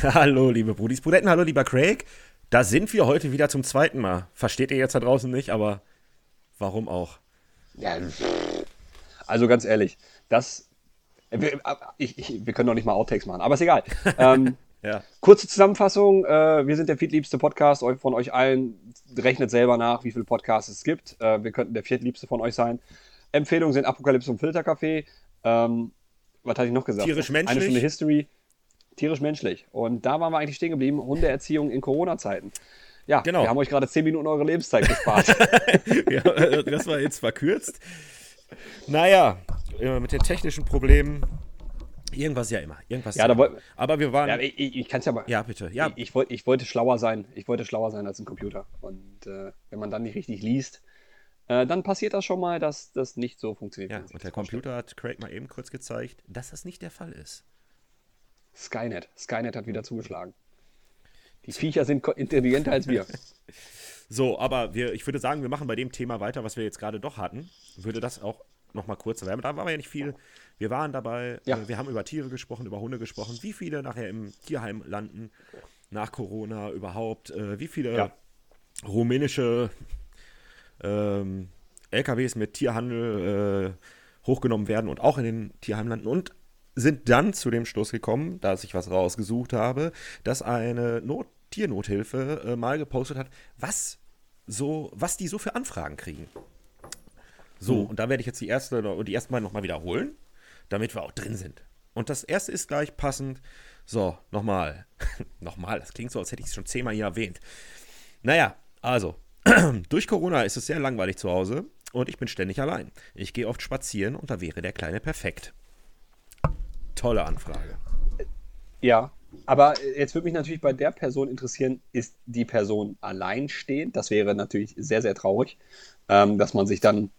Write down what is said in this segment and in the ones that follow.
hallo, liebe Brudis, Brudetten, hallo, lieber Craig. Da sind wir heute wieder zum zweiten Mal. Versteht ihr jetzt da draußen nicht, aber warum auch? Ja, also ganz ehrlich, das. Wir, ich, ich, wir können doch nicht mal Outtakes machen, aber ist egal. ähm, ja. Kurze Zusammenfassung: äh, Wir sind der viertliebste Podcast von euch allen. Rechnet selber nach, wie viele Podcasts es gibt. Äh, wir könnten der viertliebste von euch sein. Empfehlungen sind Apokalypse und Filterkaffee. Ähm, was hatte ich noch gesagt? Tierisch menschlich. Eine Stunde History. Tierisch menschlich. Und da waren wir eigentlich stehen geblieben. Hundeerziehung in Corona-Zeiten. Ja, genau. wir haben euch gerade 10 Minuten eure Lebenszeit gespart. ja, das war jetzt verkürzt. Naja, mit den technischen Problemen. Irgendwas ja immer. Irgendwas ja, wollt, aber wir waren. Ja, ich, ich kann es ja mal. Ja, bitte. Ja. Ich, ich, wollt, ich wollte schlauer sein. Ich wollte schlauer sein als ein Computer. Und äh, wenn man dann nicht richtig liest, äh, dann passiert das schon mal, dass das nicht so funktioniert. Ja, und der Computer hat Craig mal eben kurz gezeigt, dass das nicht der Fall ist. Skynet. Skynet hat wieder zugeschlagen. Die Viecher sind intelligenter als wir. So, aber wir, ich würde sagen, wir machen bei dem Thema weiter, was wir jetzt gerade doch hatten. Würde das auch noch mal kurz erwärmen. Da war ja nicht viel. Wir waren dabei, ja. wir haben über Tiere gesprochen, über Hunde gesprochen, wie viele nachher im Tierheim landen nach Corona überhaupt, äh, wie viele ja. rumänische ähm, LKWs mit Tierhandel äh, hochgenommen werden und auch in den Tierheimlanden und sind dann zu dem Schluss gekommen, dass ich was rausgesucht habe, dass eine Not Tiernothilfe äh, mal gepostet hat, was so, was die so für Anfragen kriegen. So, mhm. und da werde ich jetzt die erste und die ersten Mal nochmal wiederholen, damit wir auch drin sind. Und das erste ist gleich passend. So, nochmal. nochmal, das klingt so, als hätte ich es schon zehnmal hier erwähnt. Naja, also, Durch Corona ist es sehr langweilig zu Hause und ich bin ständig allein. Ich gehe oft spazieren und da wäre der Kleine perfekt. Tolle Anfrage. Ja, aber jetzt würde mich natürlich bei der Person interessieren, ist die Person alleinstehend? Das wäre natürlich sehr, sehr traurig, ähm, dass man sich dann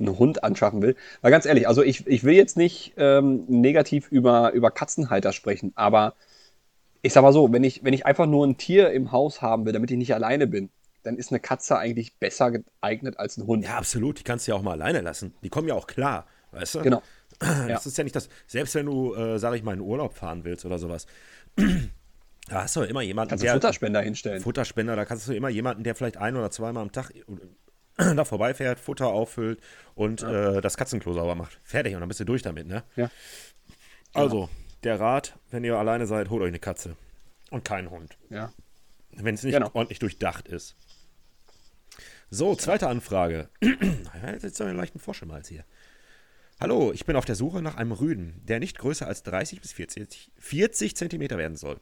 einen Hund anschaffen will. Weil ganz ehrlich, also ich, ich will jetzt nicht ähm, negativ über, über Katzenhalter sprechen, aber ich sag mal so, wenn ich, wenn ich einfach nur ein Tier im Haus haben will, damit ich nicht alleine bin, dann ist eine Katze eigentlich besser geeignet als ein Hund. Ja, absolut. Die kannst du ja auch mal alleine lassen. Die kommen ja auch klar, weißt du? Genau. Das ja. ist ja nicht das, selbst wenn du, äh, sag ich mal, in Urlaub fahren willst oder sowas, da hast du immer jemanden, kannst der. Futterspender hinstellen. Futterspender, da kannst du immer jemanden, der vielleicht ein oder zweimal am Tag da vorbeifährt, Futter auffüllt und ja. äh, das Katzenklo sauber macht. Fertig und dann bist du durch damit, ne? Ja. Also, der Rat, wenn ihr alleine seid, holt euch eine Katze. Und keinen Hund. Ja. Wenn es nicht genau. ordentlich durchdacht ist. So, zweite Anfrage. Jetzt haben wir einen leichten Frosch im Hals hier. Hallo, ich bin auf der Suche nach einem Rüden, der nicht größer als 30 bis 40, 40 Zentimeter werden soll.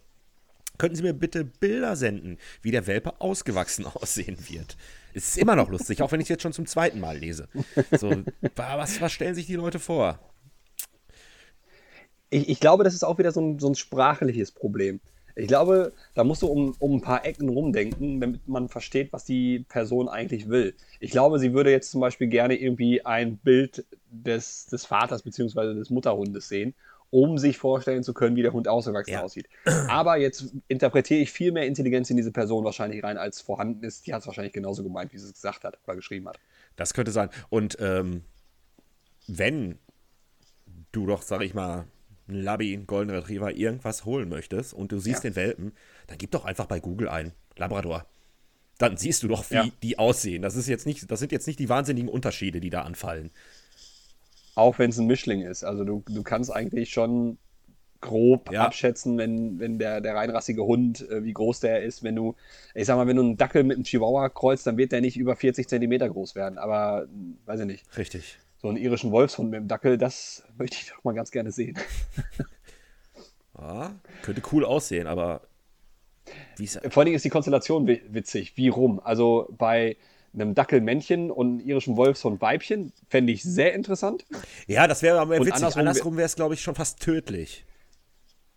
Könnten Sie mir bitte Bilder senden, wie der Welpe ausgewachsen aussehen wird? Es ist immer noch lustig, auch wenn ich es jetzt schon zum zweiten Mal lese. So, was, was stellen sich die Leute vor? Ich, ich glaube, das ist auch wieder so ein, so ein sprachliches Problem. Ich glaube, da musst du um, um ein paar Ecken rumdenken, damit man versteht, was die Person eigentlich will. Ich glaube, sie würde jetzt zum Beispiel gerne irgendwie ein Bild des, des Vaters bzw. des Mutterhundes sehen, um sich vorstellen zu können, wie der Hund ausgewachsen ja. aussieht. Aber jetzt interpretiere ich viel mehr Intelligenz in diese Person wahrscheinlich rein, als vorhanden ist. Die hat es wahrscheinlich genauso gemeint, wie sie es gesagt hat oder geschrieben hat. Das könnte sein. Und ähm, wenn du doch, sag ich mal, einen Labby, einen Golden Retriever, irgendwas holen möchtest und du siehst ja. den Welpen, dann gib doch einfach bei Google ein Labrador. Dann siehst du doch, wie ja. die aussehen. Das, ist jetzt nicht, das sind jetzt nicht die wahnsinnigen Unterschiede, die da anfallen. Auch wenn es ein Mischling ist. Also du, du kannst eigentlich schon grob ja. abschätzen, wenn, wenn der, der reinrassige Hund, äh, wie groß der ist. Wenn du, ich sag mal, wenn du einen Dackel mit einem Chihuahua kreuzt, dann wird der nicht über 40 Zentimeter groß werden. Aber weiß ich nicht. Richtig so einen irischen Wolfshund mit dem Dackel, das möchte ich doch mal ganz gerne sehen. ja, könnte cool aussehen, aber Vor allen Dingen ist die Konstellation witzig. Wie rum? Also bei einem Dackelmännchen und einem irischen Wolfshund Weibchen fände ich sehr interessant. Ja, das wäre aber witzig. Andersrum, andersrum wäre es, glaube ich, schon fast tödlich.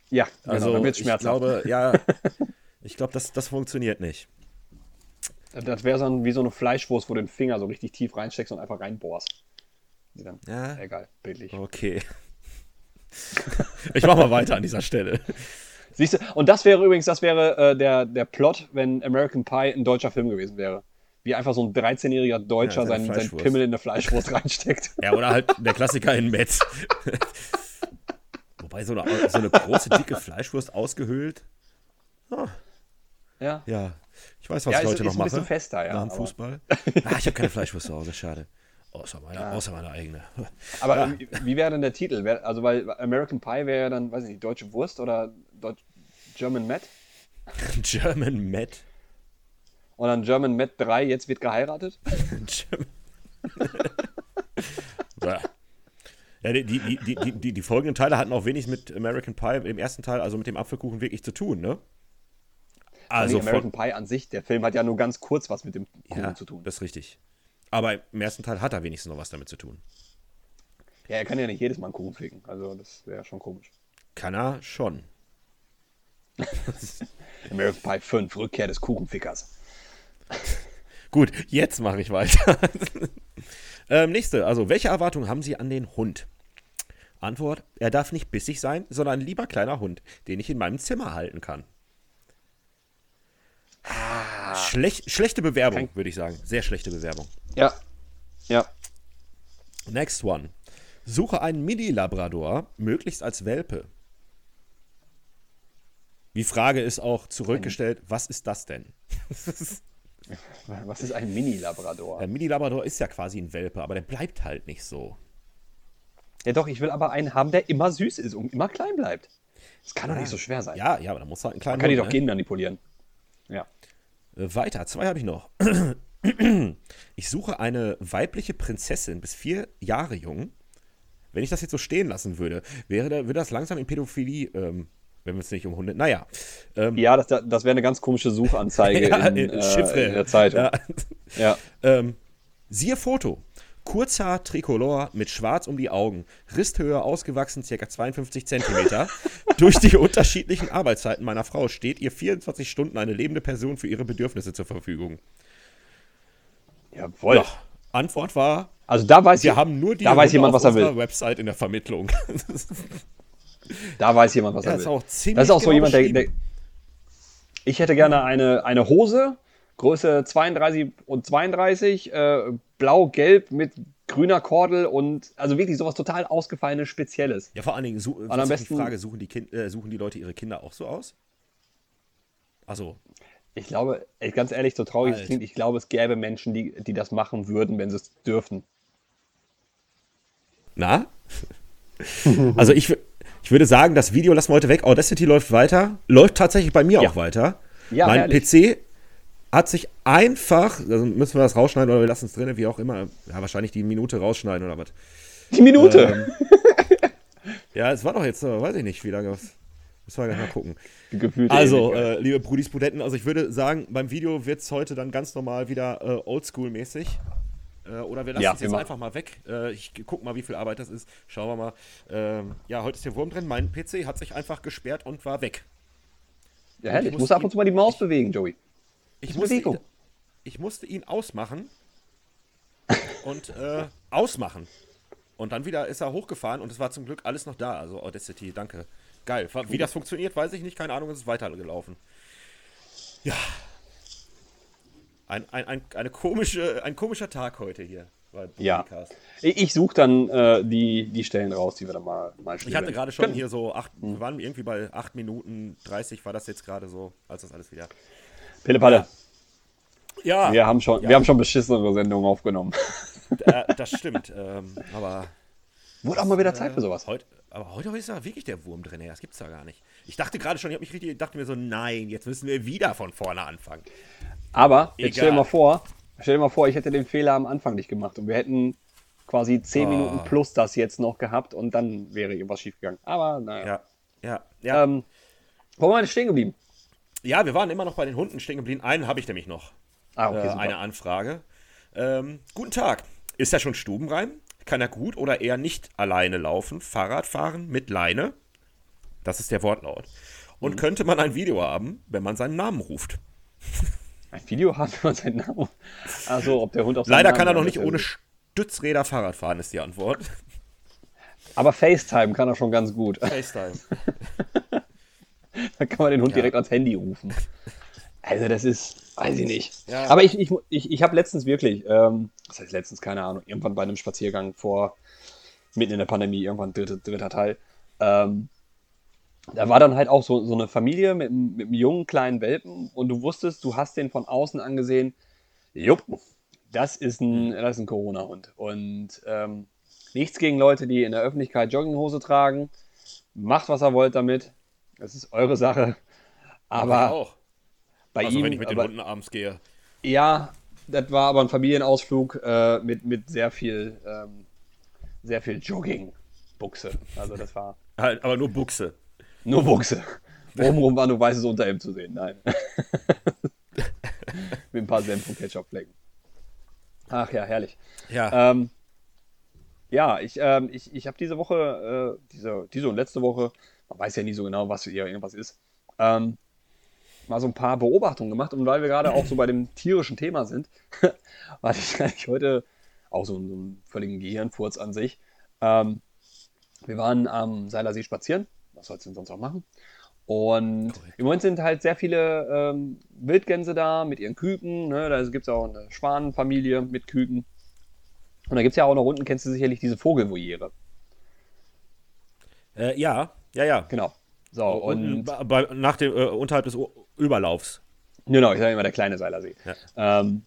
Ja, genau, also dann ich glaube, ja, ich glaube, das, das funktioniert nicht. Das wäre so wie so eine Fleischwurst, wo du den Finger so richtig tief reinsteckst und einfach reinbohrst. Dann, ja. Egal, bildlich. Okay. ich mach mal weiter an dieser Stelle. Siehst du, und das wäre übrigens, das wäre äh, der, der Plot, wenn American Pie ein deutscher Film gewesen wäre. Wie einfach so ein 13-jähriger Deutscher ja, seinen, seinen Pimmel in eine Fleischwurst reinsteckt. Ja, oder halt der Klassiker in Metz. Wobei so eine, so eine große, dicke Fleischwurst ausgehöhlt, Ah. Ja. Ja. Ich weiß, was Ja, ich ist- heute ist noch ein mache. bisschen fester, ja, Nach dem Fußball. Ah, ich habe keine Fleischwurst zu Hause, schade. Außer meine, Ja. außer meine eigene. Aber Ja. ähm, wie wäre denn der Titel? Also, weil American Pie wäre ja dann, weiß ich nicht, deutsche Wurst oder Deutsch, German Met. German Met. Und dann German Met 3, jetzt wird geheiratet. Ja. Die, die, die, die, die, die folgenden Teile hatten auch wenig mit American Pie im ersten Teil, also mit dem Apfelkuchen wirklich zu tun, ne? Also nee, American von, Pie an sich, der Film hat ja nur ganz kurz was mit dem Kuchen ja, zu tun. das ist richtig. Aber im ersten Teil hat er wenigstens noch was damit zu tun. Ja, er kann ja nicht jedes Mal einen Kuchen ficken. Also, das wäre schon komisch. Kann er schon. American Pie 5, Rückkehr des Kuchenfickers. Gut, jetzt mache ich weiter. ähm, nächste, also welche Erwartungen haben Sie an den Hund? Antwort, er darf nicht bissig sein, sondern ein lieber kleiner Hund, den ich in meinem Zimmer halten kann. Schlech, schlechte Bewerbung, würde ich sagen. Sehr schlechte Bewerbung. Ja. Ja. Next one. Suche einen Mini-Labrador, möglichst als Welpe. Die Frage ist auch zurückgestellt, was ist das denn? Was ist ein Mini-Labrador? Ein Mini-Labrador ist ja quasi ein Welpe, aber der bleibt halt nicht so. Ja, doch, ich will aber einen haben, der immer süß ist und immer klein bleibt. Das kann doch nicht so schwer sein. Ja, ja, aber da muss halt ein kleiner Man kann die doch ne? manipulieren. Ja. Äh, Weiter, zwei habe ich noch. Ich suche eine weibliche Prinzessin bis vier Jahre jung. Wenn ich das jetzt so stehen lassen würde, wäre da, würde das langsam in Pädophilie, ähm, wenn wir es nicht um Hunde. Naja. Ähm, Ja, das, das wäre eine ganz komische Suchanzeige ja, in, äh, in der Zeitung. Ja. Ja. Ähm, siehe Foto. Kurzhaar Tricolor mit Schwarz um die Augen, Risthöhe ausgewachsen, ca. 52 Zentimeter. Durch die unterschiedlichen Arbeitszeiten meiner Frau steht ihr 24 Stunden eine lebende Person für ihre Bedürfnisse zur Verfügung. Jawohl. Ja, Antwort war, Also da weiß, wir ich, haben nur die da weiß jemand, was er will. Website in der Vermittlung. Da weiß jemand, was Ja, er ist will. auch ziemlich das ist auch so genau jemand, der, der. Ich hätte gerne eine, eine Hose, Größe 32 und 32, äh, blau-gelb mit grüner Kordel und also wirklich sowas total ausgefallenes, Spezielles. ja, vor allen Dingen, su am besten- die Frage, suchen die, kind, äh, suchen die Leute ihre Kinder auch so aus? Also, Ich glaube, ey, ganz ehrlich, so traurig es klingt, ich glaube, es gäbe Menschen, die, die das machen würden, wenn sie es dürften. na? also ich, ich würde sagen, das Video lassen wir heute weg. Audacity läuft weiter. Läuft tatsächlich bei mir Ja. auch weiter. Ja, mein herrlich. PC hat sich einfach, also müssen wir das rausschneiden oder wir lassen es drin, wie auch immer. Ja, wahrscheinlich die Minute rausschneiden oder was. Die Minute! Ja, es war doch jetzt, äh, weiß ich nicht, wie lange. was- Müssen wir gleich mal gucken. Gefühlt Also, äh, liebe Brudis Pudetten, also ich würde sagen, beim Video wird es heute dann ganz normal wieder äh, oldschool-mäßig. Äh, oder wir lassen Ja, es jetzt machen- einfach mal weg. Äh, ich guck mal, wie viel Arbeit das ist. Schauen wir mal. Ähm, ja, heute ist der Wurm drin. Mein PC hat sich einfach gesperrt und war weg. ja, herrlich. ich muss ab und zu mal die Maus bewegen, Joey. Ich musste, ihn, ich musste ihn ausmachen und äh, ausmachen. Und dann wieder ist er hochgefahren und es war zum Glück alles noch da. Also Audacity, danke. Geil. Wie das funktioniert, weiß ich nicht. Keine Ahnung, es ist weitergelaufen. Ja. Ein, ein, ein, eine komische, ein komischer Tag heute hier Ja. Ich, ich suche dann äh, die, die Stellen raus, die wir dann mal, mal Ich hatte gerade schon Können- hier so acht, wir waren irgendwie bei 8 Minuten 30 war das jetzt gerade so, als das alles wieder. Pille Palle. Ja, Wir haben schon, Ja. wir haben schon beschissenere Sendungen aufgenommen. äh, das stimmt. ähm, aber Wurde auch mal wieder Zeit für sowas. Heute, aber heute ist ja wirklich der Wurm drin. ey, Das gibt's ja gar nicht. Ich dachte gerade schon, ich habe mich richtig, dachte mir so, nein, jetzt müssen wir wieder von vorne anfangen. Aber jetzt stell dir Egal. mal vor, stell dir mal vor, ich hätte den Fehler am Anfang nicht gemacht und wir hätten quasi 10 Oh. Minuten plus das jetzt noch gehabt und dann wäre irgendwas schiefgegangen. Aber naja. Ja, ja, ja. Ähm, wo waren wir stehen geblieben? ja, wir waren immer noch bei den Hunden stehen geblieben. Einen habe ich nämlich noch. Ah, okay, äh, eine Anfrage. Ähm, guten Tag. Ist er schon stubenrein? Kann er gut oder eher nicht alleine laufen? Fahrrad fahren mit Leine? Das ist der Wortlaut. Mhm. Und könnte man ein Video haben, wenn man seinen Namen ruft? Ein Video haben wir seinen Namen. Also, ob der Hund auf Leider Namen kann er noch nicht ohne gut. Stützräder Fahrrad fahren, ist die Antwort. Aber FaceTime kann er schon ganz gut. FaceTime. Da kann man den Hund Ja. direkt ans Handy rufen. Also das ist, weiß ich nicht. Ja. Aber ich, ich, ich, ich habe letztens wirklich, ähm, was heißt letztens, keine Ahnung, irgendwann bei einem Spaziergang vor, mitten in der Pandemie, irgendwann dritter, dritter Teil, ähm, da war dann halt auch so, so eine Familie mit, mit einem jungen kleinen Welpen und du wusstest, du hast den von außen angesehen, jupp, das ist ein, das ist ein Corona-Hund. Und ähm, nichts gegen Leute, die in der Öffentlichkeit Jogginghose tragen. Macht, was ihr wollt damit. Das ist eure Sache. Aber auch. Bei also, ihm. wenn ich mit den Hunden abends gehe. Ja, das war aber ein Familienausflug äh, mit, mit sehr viel, ähm, sehr viel Jogging-Buchse. Also das war. Halt, aber nur Buchse. Nur Buchse. Obenrum war nur weißes Unterhemd zu sehen. Nein. mit ein paar Senf- und Ketchup-Flecken. Ach ja, herrlich. Ja. Ähm, ja, ich, ähm, ich, ich habe diese Woche, äh, diese, diese und letzte Woche, man weiß ja nie so genau, was hier irgendwas ist, ähm, mal so ein paar Beobachtungen gemacht. Und weil wir gerade auch so bei dem tierischen Thema sind, hatte ich eigentlich heute auch so, so einen völligen Gehirnfurz an sich. Ähm, wir waren am Seilersee spazieren. Was sollst du denn sonst auch machen? Und Correct. im Moment sind halt sehr viele ähm, Wildgänse da mit ihren Küken. Ne? Da gibt es auch eine Schwanenfamilie mit Küken. Und da gibt es ja auch noch unten, kennst du sicherlich diese Vogelvoliere. Äh, ja, ja, ja. Genau. So, und, und bei, nach dem, äh, unterhalb des Überlaufs. Genau, ich sage immer der kleine Seilersee. Ja. Ähm,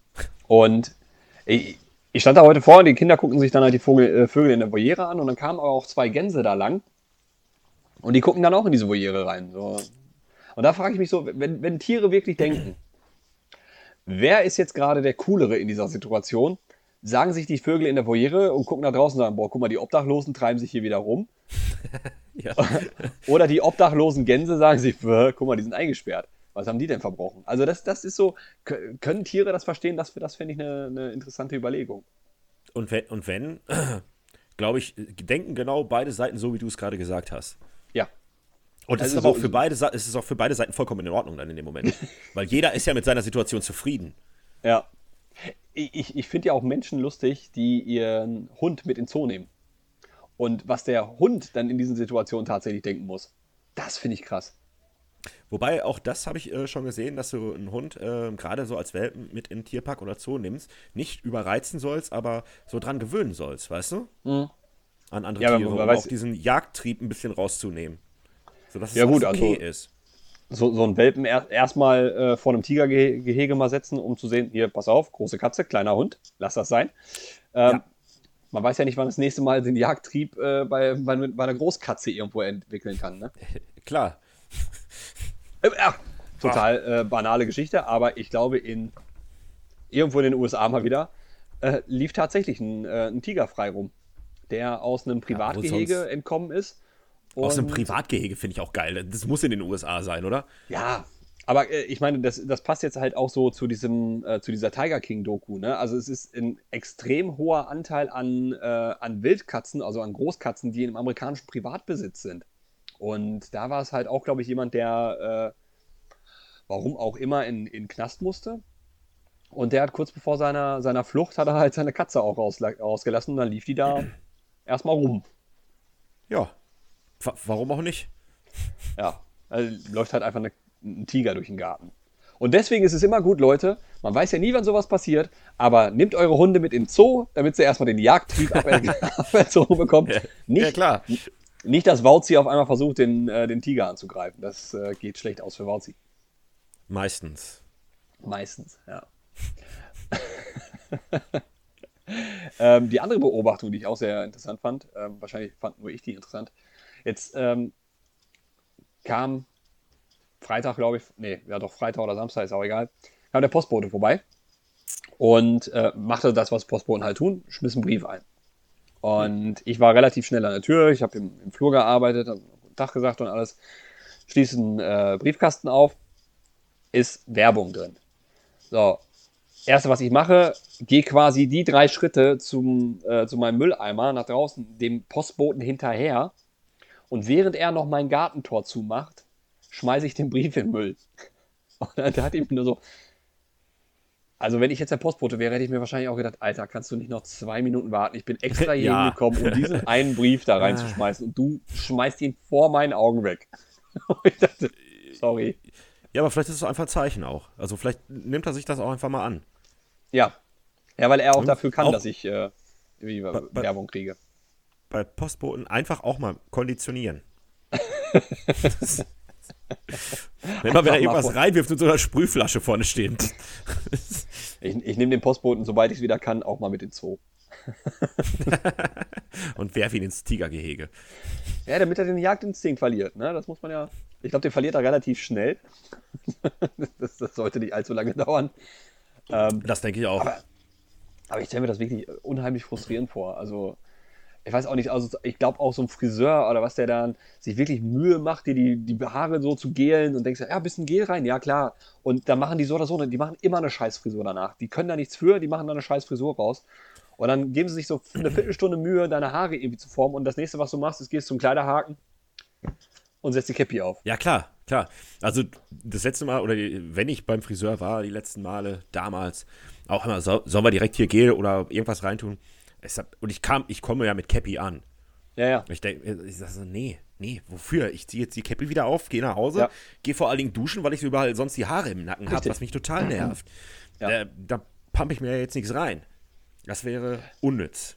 und ich, ich, stand da heute vor und die Kinder gucken sich dann halt die Vogel, äh, Vögel in der Voliere an und dann kamen aber auch zwei Gänse da lang und die gucken dann auch in diese Voliere rein. So. Und da frage ich mich so, wenn, wenn Tiere wirklich denken, wer ist jetzt gerade der Coolere in dieser Situation? Sagen sich die Vögel in der Voliere und gucken da draußen und sagen, boah, guck mal, die Obdachlosen treiben sich hier wieder rum. Oder die obdachlosen Gänse sagen sich, guck mal, die sind eingesperrt. Was haben die denn verbrochen? Also das, das ist so, können Tiere das verstehen? Das, das fände ich eine, eine interessante Überlegung. Und wenn, und wenn glaube ich, denken genau beide Seiten so, wie du es gerade gesagt hast. Ja. Und es also ist aber so, auch für beide, es ist auch für beide Seiten vollkommen in Ordnung dann in dem Moment. Weil jeder ist ja mit seiner Situation zufrieden. Ja. Ich, ich finde ja auch Menschen lustig, die ihren Hund mit ins Zoo nehmen. Und was der Hund dann in diesen Situationen tatsächlich denken muss, das finde ich krass. Wobei auch das habe ich äh, schon gesehen, dass du einen Hund äh, gerade so als Welpen mit in den Tierpark oder Zoo nimmst, nicht überreizen sollst, aber so dran gewöhnen sollst, weißt du? Mhm an andere ja, Tiere, um auch diesen Jagdtrieb ein bisschen rauszunehmen. Sodass es ja, gut, okay also, ist. So, so einen Welpen er, erstmal äh, vor einem Tigergehege mal setzen, um zu sehen, hier, pass auf, große Katze, kleiner Hund, lass das sein. Ähm, ja. Man weiß ja nicht, wann das nächste Mal den Jagdtrieb äh, bei, bei, bei, einer Großkatze irgendwo entwickeln kann. Ne? Klar. Äh, ja, total äh, banale Geschichte, aber ich glaube, in irgendwo in den USA mal wieder äh, lief tatsächlich ein, äh, ein Tiger frei rum der aus einem Privatgehege ja, entkommen ist. aus einem Privatgehege finde ich auch geil. Das muss in den USA sein, oder? Ja, aber äh, ich meine, das, das passt jetzt halt auch so zu diesem, äh, zu dieser Tiger King-Doku, ne? Also es ist ein extrem hoher Anteil an, äh, an Wildkatzen, also an Großkatzen, die im amerikanischen Privatbesitz sind. Und da war es halt auch, glaube ich, jemand, der äh, warum auch immer in, in Knast musste. Und der hat kurz bevor seiner, seiner Flucht hat er halt seine Katze auch raus, rausgelassen und dann lief die da erstmal rum. Ja, warum auch nicht? Ja, also läuft halt einfach eine, ein Tiger durch den Garten. Und deswegen ist es immer gut, Leute, man weiß ja nie, wann sowas passiert, aber nehmt eure Hunde mit in Zoo, damit sie erstmal den Jagdtrieb aberzogen bekommen. Ja, nicht, ja, klar. Nicht, dass Wauzi auf einmal versucht, den, äh, den Tiger anzugreifen. Das äh, geht schlecht aus für Wauzi. Meistens. Meistens, ja. ähm, die andere Beobachtung, die ich auch sehr interessant fand, ähm, wahrscheinlich fand nur ich die interessant. Jetzt ähm, kam Freitag, glaube ich, nee, ja doch, Freitag oder Samstag, ist auch egal, kam der Postbote vorbei und äh, machte das, was Postboten halt tun, schmiss einen Brief ein. Und ich war relativ schnell an der Tür, ich habe im, im, Flur gearbeitet, Tag gesagt und alles, schließe einen äh, Briefkasten auf, ist Werbung drin. So, Erste, was ich mache, gehe quasi die drei Schritte zum, äh, zu meinem Mülleimer nach draußen, dem Postboten hinterher. Und während er noch mein Gartentor zumacht, schmeiße ich den Brief in den Müll. Und dann hat ihm nur so. Also, wenn ich jetzt der Postbote wäre, hätte ich mir wahrscheinlich auch gedacht: Alter, kannst du nicht noch zwei Minuten warten? Ich bin extra hier ja. hingekommen, um diesen einen Brief da reinzuschmeißen. Und du schmeißt ihn vor meinen Augen weg. Und ich dachte: Sorry. Ja, aber vielleicht ist es einfach ein Zeichen auch. Also, vielleicht nimmt er sich das auch einfach mal an. Ja. Ja, weil er auch hm? dafür kann, auch dass ich äh, bei, Werbung kriege. Bei Postboten einfach auch mal konditionieren. Immer wenn er irgendwas reinwirft mit so einer Sprühflasche vorne stehen. ich, ich nehme den Postboten, sobald ich es wieder kann, auch mal mit ins Zoo. und werf ihn ins Tigergehege. Ja, damit er den Jagdinstinkt verliert. Ne? Das muss man ja. Ich glaube, den verliert er relativ schnell. das, das, sollte nicht allzu lange dauern. Ähm, das denke ich auch. Aber, aber ich stelle mir das wirklich unheimlich frustrierend vor. Also, ich weiß auch nicht, also ich glaube auch so ein Friseur oder was der dann sich wirklich Mühe macht, dir die, die Haare so zu gelen und denkst, ja, ein bisschen Gel rein, ja klar. Und dann machen die so oder so, die machen immer eine Scheißfrisur danach. Die können da nichts für, die machen da eine Scheißfrisur raus. Und dann geben sie sich so eine Viertelstunde Mühe, deine Haare irgendwie zu formen. Und das nächste, was du machst, ist, gehst zum Kleiderhaken und setzt die Cappy auf. Ja, klar, klar. Also das letzte Mal, oder wenn ich beim Friseur war, die letzten Male, damals, auch immer, so, sollen wir direkt hier Gel oder irgendwas reintun? Hab, und ich kam, ich komme ja mit Cappy an. Ja, ja. Ich denke, ich sage so, nee, nee, wofür? Ich ziehe jetzt die Cappy wieder auf, gehe nach Hause, ja. gehe vor allen Dingen duschen, weil ich überall sonst die Haare im Nacken habe, was mich total nervt. Ja. Äh, da pumpe ich mir ja jetzt nichts rein. Das wäre unnütz.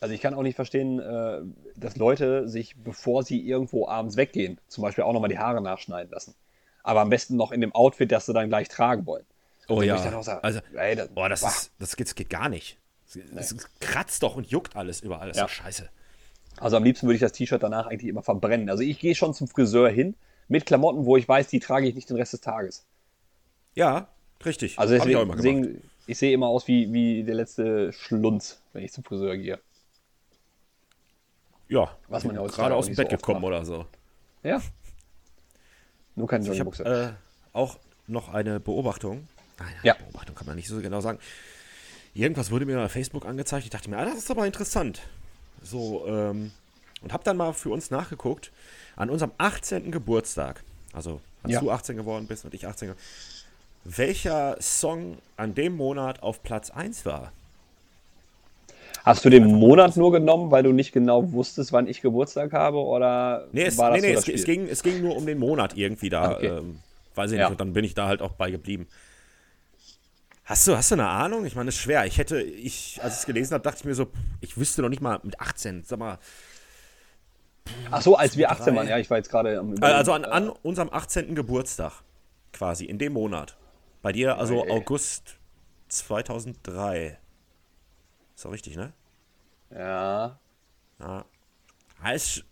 Also ich kann auch nicht verstehen, äh, dass Leute sich, bevor sie irgendwo abends weggehen, zum Beispiel auch nochmal die Haare nachschneiden lassen. Aber am besten noch in dem Outfit, das sie dann gleich tragen wollen. Oh also ja. Sage, also, ey, das, boah, das, ist, das, geht, das geht gar nicht. Es kratzt doch und juckt alles überall. Das ja. ist scheiße. Also am liebsten würde ich das T-Shirt danach eigentlich immer verbrennen. Also ich gehe schon zum Friseur hin mit Klamotten, wo ich weiß, die trage ich nicht den Rest des Tages. Ja, richtig. Also deswegen, ich sehe immer aus wie, wie der letzte Schlunz, wenn ich zum Friseur gehe. Ja, was man ja gerade aus dem Bett so gekommen macht. oder so. Ja. Nur keine Joggingbuchse. Äh, auch noch eine Beobachtung. Nein, ja. Beobachtung kann man nicht so genau sagen. Irgendwas wurde mir bei Facebook angezeigt. Ich dachte mir, ah, das ist aber interessant. So, ähm, und habe dann mal für uns nachgeguckt. An unserem 18. Geburtstag, also als ja. du 18 geworden bist und ich 18 geworden welcher Song an dem Monat auf Platz 1 war. Hast du den Monat nur genommen, weil du nicht genau wusstest, wann ich Geburtstag habe? Oder nee, es, war das nee, nee, es, es, ging, es ging nur um den Monat irgendwie da. Okay. Ähm, weiß ich ja. nicht, und dann bin ich da halt auch bei geblieben. Hast du, hast du eine Ahnung? Ich meine, es ist schwer. Ich hätte, ich, als ich es gelesen habe, dachte ich mir so, ich wüsste noch nicht mal mit 18, sag mal. Ach so, als wir 18 waren, ja, ich war jetzt gerade am. Also an, an unserem 18. Geburtstag quasi, in dem Monat. Bei dir also hey. August 2003. Ist doch richtig, ne? Ja. Ja. Heißt.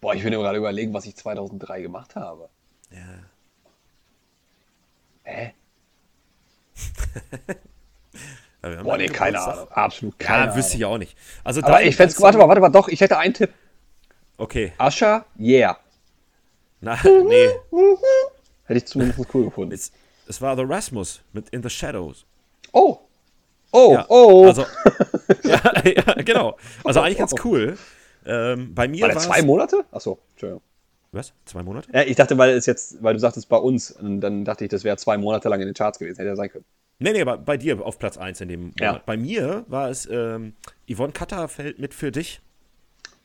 Boah, ich will mir gerade überlegen, was ich 2003 gemacht habe. Ja. Hä? Boah, nee, keine Ahnung. Absolut keine Ja, wüsste ich auch nicht. Also Aber ich fände warte mal, warte mal, doch, ich hätte einen Tipp. Okay. Ascha, yeah. Na, nee. Hätte ich zumindest cool gefunden. Es, es war The Rasmus mit In the Shadows. Oh. Oh, ja, oh. Also, ja, ja, genau. Also eigentlich ganz cool. Ähm, bei mir war zwei Monate? Achso, Entschuldigung. Was? Zwei Monate? Ja, ich dachte, weil es jetzt, weil du sagtest bei uns, und dann dachte ich, das wäre zwei Monate lang in den Charts gewesen. Hätte ja sein können. Nee, nee, aber bei dir auf Platz 1 in dem Monat. Ja. Bei mir war es ähm, Yvonne Katterfeld mit für dich.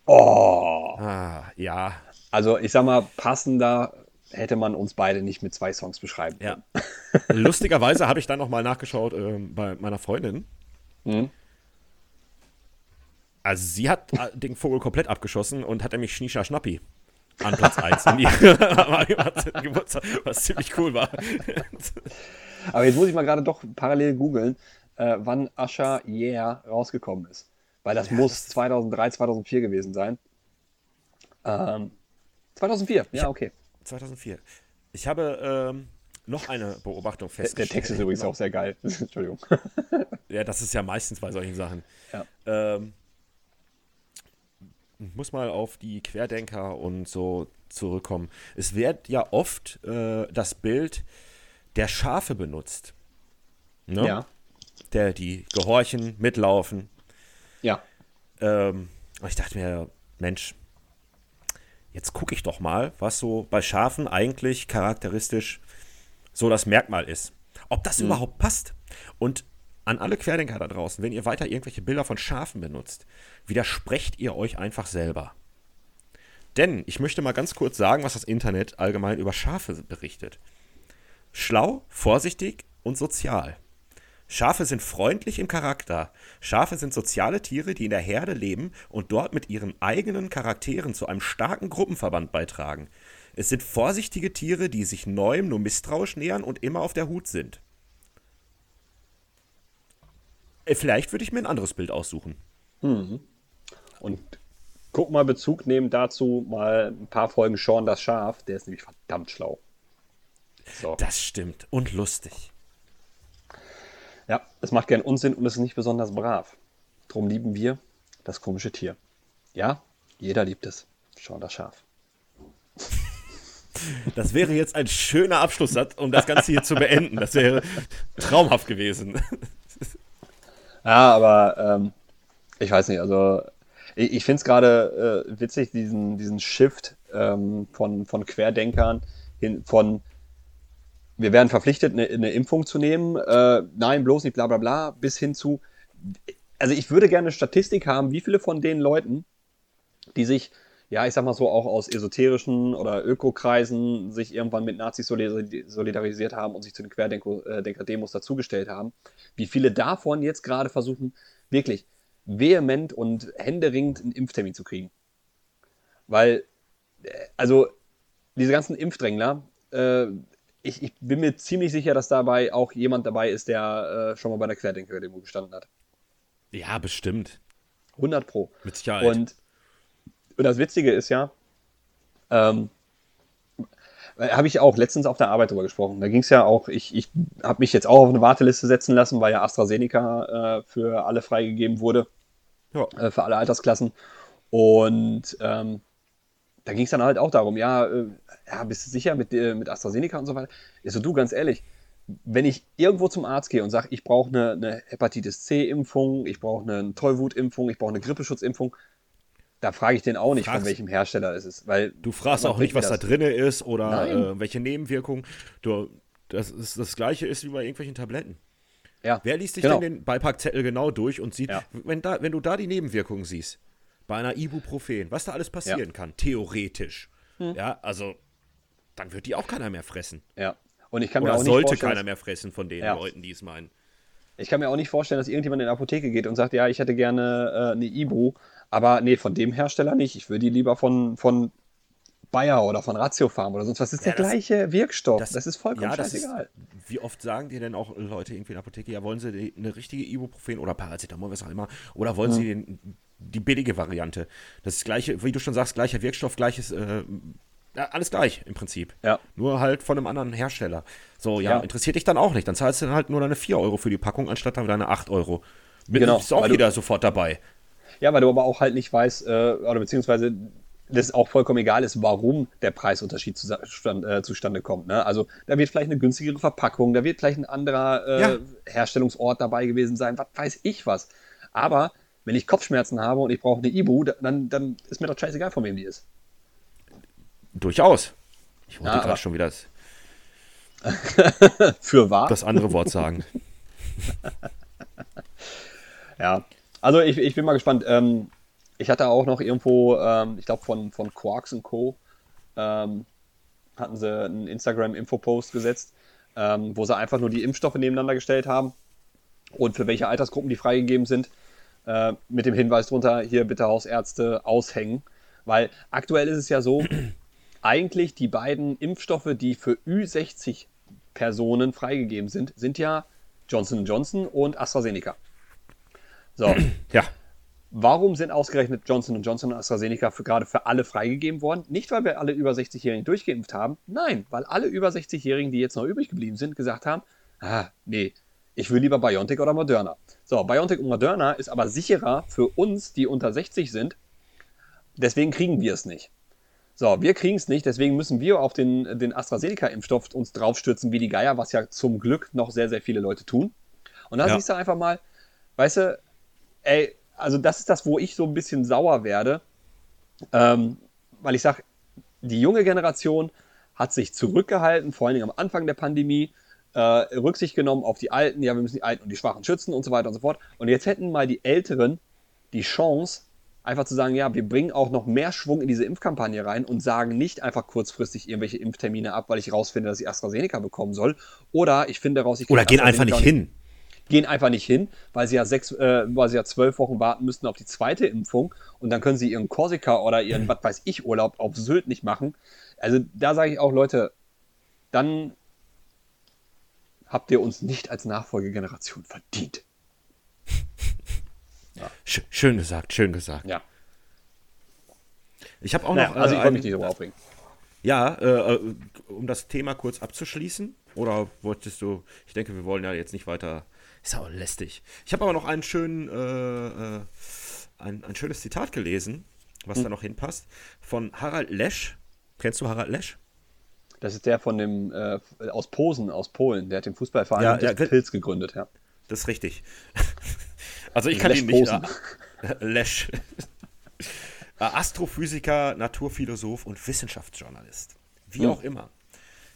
Oh. Ah, ja. Also ich sag mal, passender hätte man uns beide nicht mit zwei Songs beschreiben können. Ja. Lustigerweise habe ich dann nochmal nachgeschaut äh, bei meiner Freundin. Mhm. Also sie hat äh, den Vogel komplett abgeschossen und hat nämlich Schnisha Schnappi an Platz 1 in Geburtstag, was ziemlich cool war. Aber jetzt muss ich mal gerade doch parallel googeln, äh, wann Asha Yeah rausgekommen ist. Weil das ja, muss 2003, 2004 gewesen sein. Ähm, 2004, ja, okay. 2004. Ich habe ähm, noch eine Beobachtung festgestellt. Der, Text ist übrigens auch sehr geil. Entschuldigung. ja, das ist ja meistens bei solchen Sachen. Ja. Ähm, muss mal auf die Querdenker und so zurückkommen. Es wird ja oft äh, das Bild der Schafe benutzt. Ne? Ja. Der, die gehorchen, mitlaufen. Ja. Ähm, ich dachte mir, Mensch, jetzt gucke ich doch mal, was so bei Schafen eigentlich charakteristisch so das Merkmal ist. Ob das mhm. überhaupt passt. Und an alle Querdenker da draußen, wenn ihr weiter irgendwelche Bilder von Schafen benutzt, widersprecht ihr euch einfach selber. Denn ich möchte mal ganz kurz sagen, was das Internet allgemein über Schafe berichtet. Schlau, vorsichtig und sozial. Schafe sind freundlich im Charakter. Schafe sind soziale Tiere, die in der Herde leben und dort mit ihren eigenen Charakteren zu einem starken Gruppenverband beitragen. Es sind vorsichtige Tiere, die sich Neuem nur misstrauisch nähern und immer auf der Hut sind. Äh, vielleicht würde ich mir ein anderes Bild aussuchen. Mhm. Und guck mal Bezug nehmen dazu mal ein paar Folgen Sean das Schaf. Der ist nämlich verdammt schlau. So. Das stimmt. Und lustig. Ja, es macht gern Unsinn und es ist nicht besonders brav. Drum lieben wir das komische Tier. Ja, jeder liebt es. Schau das Schaf. Das wäre jetzt ein schöner Abschlusssatz, um das Ganze hier zu beenden. Das wäre traumhaft gewesen. Ja, aber ähm, ich weiß nicht, also ich, ich finde es gerade äh, witzig, diesen, diesen Shift ähm, von, von Querdenkern hin, von wir werden verpflichtet, eine, eine Impfung zu nehmen, äh, nein, bloß nicht, bla bla bla, bis hin zu, also ich würde gerne eine Statistik haben, wie viele von den Leuten, die sich, ja, ich sag mal so, auch aus esoterischen oder Ökokreisen sich irgendwann mit Nazis solidarisiert haben und sich zu den Querdenker-Demos äh, dazugestellt haben, wie viele davon jetzt gerade versuchen, wirklich vehement und händeringend einen Impftermin zu kriegen. Weil, äh, also, diese ganzen Impfdrängler, äh, ich, ich, bin mir ziemlich sicher, dass dabei auch jemand dabei ist, der äh, schon mal bei der Querdenker-Demo gestanden hat. Ja, bestimmt. 100 Pro. Mit Sicherheit. Und, und das Witzige ist ja, ähm, habe ich auch letztens auf der Arbeit drüber gesprochen. Da ging es ja auch, ich, ich habe mich jetzt auch auf eine Warteliste setzen lassen, weil ja AstraZeneca äh, für alle freigegeben wurde. Ja. Äh, für alle Altersklassen. Und ähm, da ging es dann halt auch darum, ja, äh, ja, bist du sicher mit, äh, mit AstraZeneca und so weiter? Ich so, du, ganz ehrlich, wenn ich irgendwo zum Arzt gehe und sage, ich brauche eine, eine, Hepatitis C-Impfung, ich brauche eine Tollwut-Impfung, ich brauche eine Grippeschutzimpfung, da frage ich den auch nicht, Fragst, von welchem Hersteller es ist. Weil du fragst auch nicht, was das. da drin ist oder äh, welche Nebenwirkungen. Du, das, ist, das gleiche ist wie bei irgendwelchen Tabletten. Ja, Wer liest sich genau. denn den Beipackzettel genau durch und sieht, ja. wenn, da, wenn du da die Nebenwirkungen siehst, bei einer Ibuprofen, was da alles passieren ja. kann, theoretisch. Hm. Ja, also dann wird die auch keiner mehr fressen. Ja. Und ich kann Oder mir auch nicht sollte keiner mehr fressen von den ja. Leuten, die es meinen. Ich kann mir auch nicht vorstellen, dass irgendjemand in die Apotheke geht und sagt, ja, ich hätte gerne äh, eine Ibu, aber nee, von dem Hersteller nicht. Ich würde die lieber von, von Bayer oder von Ratiofarm oder sonst was. Das ist ja, der das, gleiche Wirkstoff. Das, das, ist vollkommen ja, scheißegal. Ist, wie oft sagen dir denn auch Leute irgendwie in der Apotheke, ja, wollen sie die, eine richtige Ibuprofen oder Paracetamol, was auch immer, oder wollen ja. sie den, die billige Variante? Das ist gleiche, wie du schon sagst, gleicher Wirkstoff, gleiches äh, alles gleich im Prinzip. Ja. Nur halt von einem anderen Hersteller. So, ja, ja, interessiert dich dann auch nicht. Dann zahlst du dann halt nur deine 4 Euro für die Packung, anstatt dann deine 8 Euro. Mit genau. Ist auch wieder sofort dabei. Ja, weil du aber auch halt nicht weißt, äh, oder beziehungsweise das auch vollkommen egal ist, warum der Preisunterschied zustand, äh, zustande kommt. Ne? Also da wird vielleicht eine günstigere Verpackung, da wird vielleicht ein anderer äh, ja. Herstellungsort dabei gewesen sein, was weiß ich was. Aber wenn ich Kopfschmerzen habe und ich brauche eine Ibu, dann, dann ist mir doch scheißegal, von wem die ist. Durchaus. Ich wollte ja, gerade schon wieder das, für wahr? das andere Wort sagen. ja, also ich, ich bin mal gespannt. Ähm, ich hatte auch noch irgendwo, ähm, ich glaube von, von Quarks Co. Ähm, hatten sie einen Instagram-Info-Post gesetzt, ähm, wo sie einfach nur die Impfstoffe nebeneinander gestellt haben und für welche Altersgruppen die freigegeben sind. Äh, mit dem Hinweis drunter, hier bitte Hausärzte aushängen. Weil aktuell ist es ja so, eigentlich die beiden Impfstoffe, die für Ü60 Personen freigegeben sind, sind ja Johnson Johnson und AstraZeneca. So. Ja. Warum sind ausgerechnet Johnson Johnson und AstraZeneca für, gerade für alle freigegeben worden? Nicht, weil wir alle über 60-Jährigen durchgeimpft haben. Nein, weil alle über 60-Jährigen, die jetzt noch übrig geblieben sind, gesagt haben, ah, nee, ich will lieber BioNTech oder Moderna. So, BioNTech und Moderna ist aber sicherer für uns, die unter 60 sind. Deswegen kriegen wir es nicht. So, wir kriegen es nicht, deswegen müssen wir auf den, den AstraZeneca-Impfstoff uns draufstürzen wie die Geier, was ja zum Glück noch sehr, sehr viele Leute tun. Und da ja. siehst du einfach mal, weißt du, ey, also das ist das, wo ich so ein bisschen sauer werde, ähm, weil ich sage, die junge Generation hat sich zurückgehalten, vor allen Dingen am Anfang der Pandemie, äh, Rücksicht genommen auf die Alten, ja, wir müssen die Alten und die Schwachen schützen und so weiter und so fort. Und jetzt hätten mal die Älteren die Chance, einfach zu sagen, ja, wir bringen auch noch mehr Schwung in diese Impfkampagne rein und sagen nicht einfach kurzfristig irgendwelche Impftermine ab, weil ich rausfinde, dass ich AstraZeneca bekommen soll. Oder ich finde raus, ich Oder gehen einfach nicht hin. Gehen einfach nicht hin, weil sie ja sechs, äh, weil sie ja zwölf Wochen warten müssten auf die zweite Impfung und dann können sie ihren Korsika oder ihren, was weiß ich, Urlaub auf Sylt nicht machen. Also da sage ich auch, Leute, dann habt ihr uns nicht als Nachfolgegeneration verdient. Ja. Schön gesagt, schön gesagt. Ja. Ich habe auch naja, noch. Also ich wollte mich nicht darüber aufregen. Ja, äh, äh, um das Thema kurz abzuschließen. Oder wolltest du. Ich denke, wir wollen ja jetzt nicht weiter. Ist auch lästig. Ich habe aber noch einen schönen, äh, äh, ein, ein schönes Zitat gelesen, was hm. da noch hinpasst. Von Harald Lesch. Kennst du Harald Lesch? Das ist der von dem äh, aus Posen, aus Polen. Der hat den Fußballverein ja, ja, Pilz gegründet, ja. Das ist richtig. also ich kann Lesch ihn nicht. Lesch. Äh, Astrophysiker, Naturphilosoph und Wissenschaftsjournalist. Wie hm. auch immer.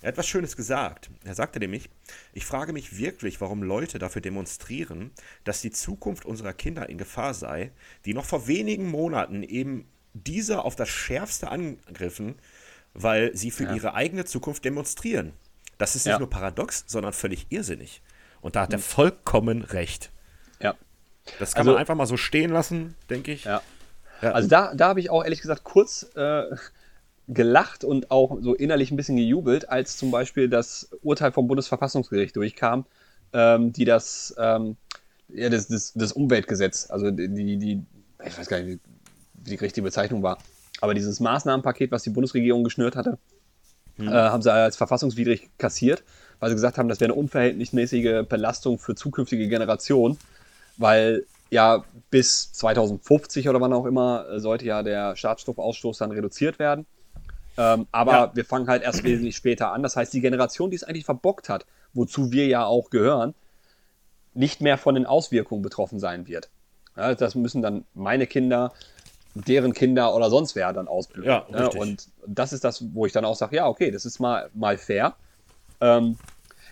Er hat was Schönes gesagt. Er sagte nämlich, ich frage mich wirklich, warum Leute dafür demonstrieren, dass die Zukunft unserer Kinder in Gefahr sei, die noch vor wenigen Monaten eben diese auf das Schärfste angriffen, weil sie für ja. ihre eigene Zukunft demonstrieren. Das ist nicht ja. nur paradox, sondern völlig irrsinnig. Und da hat er hm. vollkommen recht. Ja. Das kann also, man einfach mal so stehen lassen, denke ich. Ja. Ja. Also da, da habe ich auch ehrlich gesagt kurz äh, gelacht und auch so innerlich ein bisschen gejubelt, als zum Beispiel das Urteil vom Bundesverfassungsgericht durchkam, ähm, die das, ähm, ja, das, das, das Umweltgesetz, also die, die, ich weiß gar nicht, wie die richtige Bezeichnung war, aber dieses Maßnahmenpaket, was die Bundesregierung geschnürt hatte, hm. äh, haben sie als verfassungswidrig kassiert, weil sie gesagt haben, das wäre eine unverhältnismäßige Belastung für zukünftige Generationen, weil ja bis 2050 oder wann auch immer äh, sollte ja der Schadstoffausstoß dann reduziert werden. Ähm, aber ja. wir fangen halt erst wesentlich später an. Das heißt, die Generation, die es eigentlich verbockt hat, wozu wir ja auch gehören, nicht mehr von den Auswirkungen betroffen sein wird. Ja, das müssen dann meine Kinder, deren Kinder oder sonst wer dann ausblühen. Ja, ja, und das ist das, wo ich dann auch sage, ja, okay, das ist mal, mal fair. Ähm,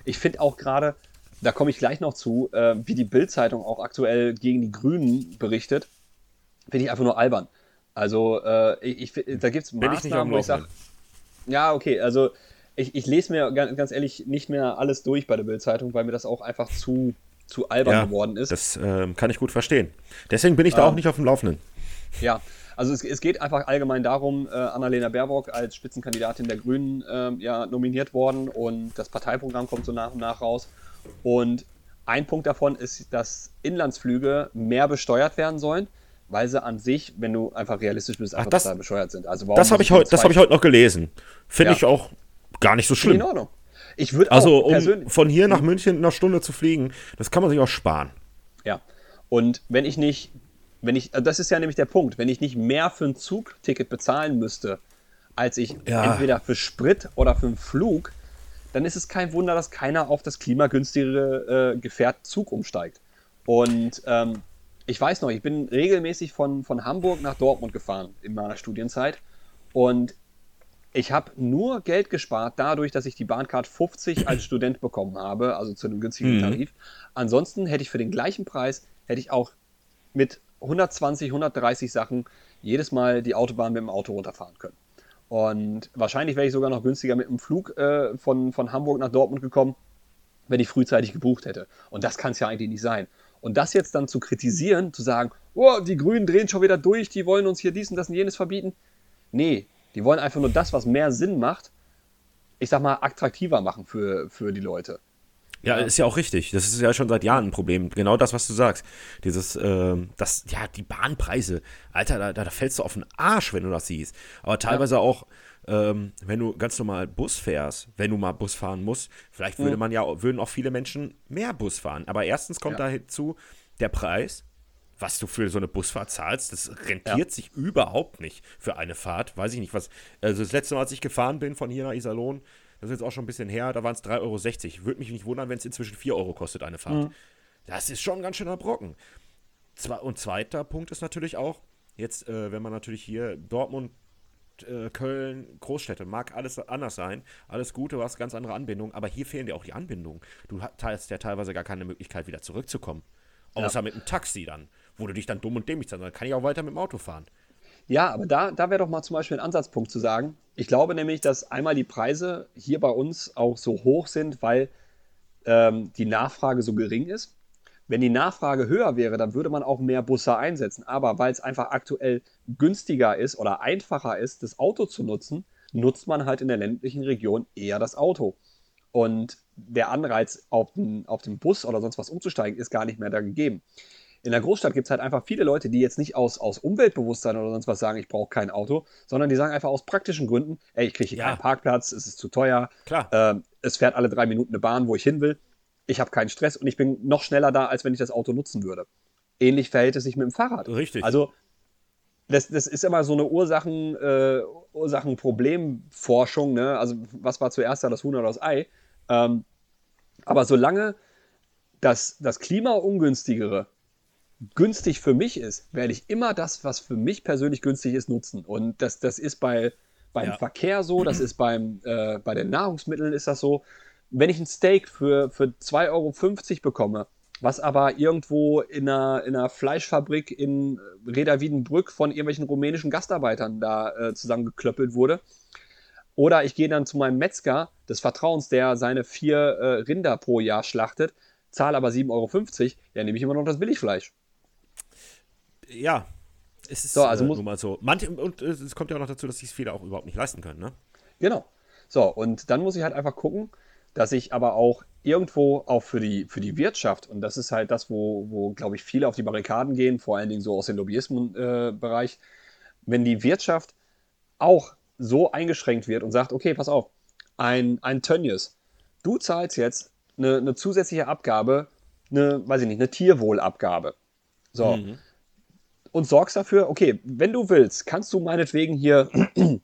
ich finde auch gerade, da komme ich gleich noch zu, äh, wie die Bild-Zeitung auch aktuell gegen die Grünen berichtet, finde ich einfach nur albern. Also äh, ich, ich, da gibt es Maßnahmen, wo ich sage, ja, okay, also ich, ich lese mir ganz, ganz, ehrlich nicht mehr alles durch bei der Bild-Zeitung, weil mir das auch einfach zu, zu albern ja, geworden ist. Das äh, kann ich gut verstehen. Deswegen bin ich da ähm, auch nicht auf dem Laufenden. Ja, also es, es geht einfach allgemein darum, äh, Annalena Baerbock als Spitzenkandidatin der Grünen äh, ja nominiert worden und das Parteiprogramm kommt so nach und nach raus. Und ein Punkt davon ist, dass Inlandsflüge mehr besteuert werden sollen, weil sie an sich, wenn du einfach realistisch bist, einfach Ach, das, total bescheuert sind. Also das habe ich, heut, hab ich heute noch gelesen. Finde ja. ich auch gar nicht so schlimm. In Ordnung. Ich würde also um von hier nach München in einer Stunde zu fliegen, das kann man sich auch sparen. Ja. Und wenn ich nicht, wenn ich, das ist ja nämlich der Punkt, wenn ich nicht mehr für ein Zugticket bezahlen müsste, als ich ja. entweder für Sprit oder für einen Flug, dann ist es kein Wunder, dass keiner auf das klimagünstigere äh, Gefährt Zug umsteigt. Und ähm, ich weiß noch, ich bin regelmäßig von, von Hamburg nach Dortmund gefahren in meiner Studienzeit und ich habe nur Geld gespart dadurch, dass ich die Bahncard 50 als Student bekommen habe, also zu einem günstigen mhm. Tarif. Ansonsten hätte ich für den gleichen Preis, hätte ich auch mit 120, 130 Sachen jedes Mal die Autobahn mit dem Auto runterfahren können. Und wahrscheinlich wäre ich sogar noch günstiger mit dem Flug äh, von, von Hamburg nach Dortmund gekommen, wenn ich frühzeitig gebucht hätte. Und das kann es ja eigentlich nicht sein. Und das jetzt dann zu kritisieren, zu sagen, oh, die Grünen drehen schon wieder durch, die wollen uns hier dies und das und jenes verbieten. Nee, die wollen einfach nur das, was mehr Sinn macht, ich sag mal, attraktiver machen für, für die Leute. Ja, ist ja auch richtig. Das ist ja schon seit Jahren ein Problem. Genau das, was du sagst. Dieses, äh, das, ja, die Bahnpreise. Alter, da, da fällst du auf den Arsch, wenn du das siehst. Aber teilweise ja. auch, ähm, wenn du ganz normal Bus fährst, wenn du mal Bus fahren musst, vielleicht würde mhm. man ja, würden auch viele Menschen mehr Bus fahren. Aber erstens kommt ja. da hinzu der Preis, was du für so eine Busfahrt zahlst, das rentiert ja. sich überhaupt nicht für eine Fahrt. Weiß ich nicht, was. Also das letzte Mal, als ich gefahren bin von hier nach Iserlohn, das ist jetzt auch schon ein bisschen her, da waren es 3,60 Euro. Würde mich nicht wundern, wenn es inzwischen 4 Euro kostet, eine Fahrt. Mhm. Das ist schon ein ganz schöner Brocken. Und zweiter Punkt ist natürlich auch, jetzt, äh, wenn man natürlich hier Dortmund, äh, Köln, Großstädte, mag alles anders sein, alles Gute, hast ganz andere Anbindungen, aber hier fehlen dir auch die Anbindungen. Du hast ja teilweise gar keine Möglichkeit, wieder zurückzukommen. Außer ja. mit einem Taxi dann, wo du dich dann dumm und dämlich dann, dann kann ich auch weiter mit dem Auto fahren. Ja, aber da, da wäre doch mal zum Beispiel ein Ansatzpunkt zu sagen. Ich glaube nämlich, dass einmal die Preise hier bei uns auch so hoch sind, weil ähm, die Nachfrage so gering ist. Wenn die Nachfrage höher wäre, dann würde man auch mehr Busse einsetzen. Aber weil es einfach aktuell günstiger ist oder einfacher ist, das Auto zu nutzen, nutzt man halt in der ländlichen Region eher das Auto. Und der Anreiz, auf den, auf den Bus oder sonst was umzusteigen, ist gar nicht mehr da gegeben. In der Großstadt gibt es halt einfach viele Leute, die jetzt nicht aus, aus Umweltbewusstsein oder sonst was sagen, ich brauche kein Auto, sondern die sagen einfach aus praktischen Gründen, ey, ich kriege hier ja. keinen Parkplatz, es ist zu teuer, äh, es fährt alle drei Minuten eine Bahn, wo ich hin will, ich habe keinen Stress und ich bin noch schneller da, als wenn ich das Auto nutzen würde. Ähnlich verhält es sich mit dem Fahrrad. Richtig. Also das, das ist immer so eine Ursachen, äh, Ursachen-Problemforschung. Ne? Also was war zuerst da, das Huhn oder das Ei? Ähm, aber solange das, das Klima ungünstigere günstig für mich ist, werde ich immer das, was für mich persönlich günstig ist, nutzen. Und das, das ist bei, beim ja. Verkehr so, das ist beim, äh, bei den Nahrungsmitteln ist das so. Wenn ich ein Steak für, für 2,50 Euro bekomme, was aber irgendwo in einer, in einer Fleischfabrik in Reda Wiedenbrück von irgendwelchen rumänischen Gastarbeitern da äh, zusammengeklöppelt wurde. Oder ich gehe dann zu meinem Metzger des Vertrauens, der seine vier äh, Rinder pro Jahr schlachtet, zahle aber 7,50 Euro, ja, nehme ich immer noch das Billigfleisch. Ja, es ist so, also äh, muss, mal so. Manche, und es kommt ja auch noch dazu, dass sich viele auch überhaupt nicht leisten können, ne? Genau. So, und dann muss ich halt einfach gucken, dass ich aber auch irgendwo auch für die, für die Wirtschaft, und das ist halt das, wo, wo glaube ich, viele auf die Barrikaden gehen, vor allen Dingen so aus dem Lobbyismus-Bereich, äh, wenn die Wirtschaft auch so eingeschränkt wird und sagt, okay, pass auf, ein, ein Tönnies, du zahlst jetzt eine, eine zusätzliche Abgabe, eine, weiß ich nicht, eine Tierwohlabgabe. So. Mhm. Und sorgst dafür, okay, wenn du willst, kannst du meinetwegen hier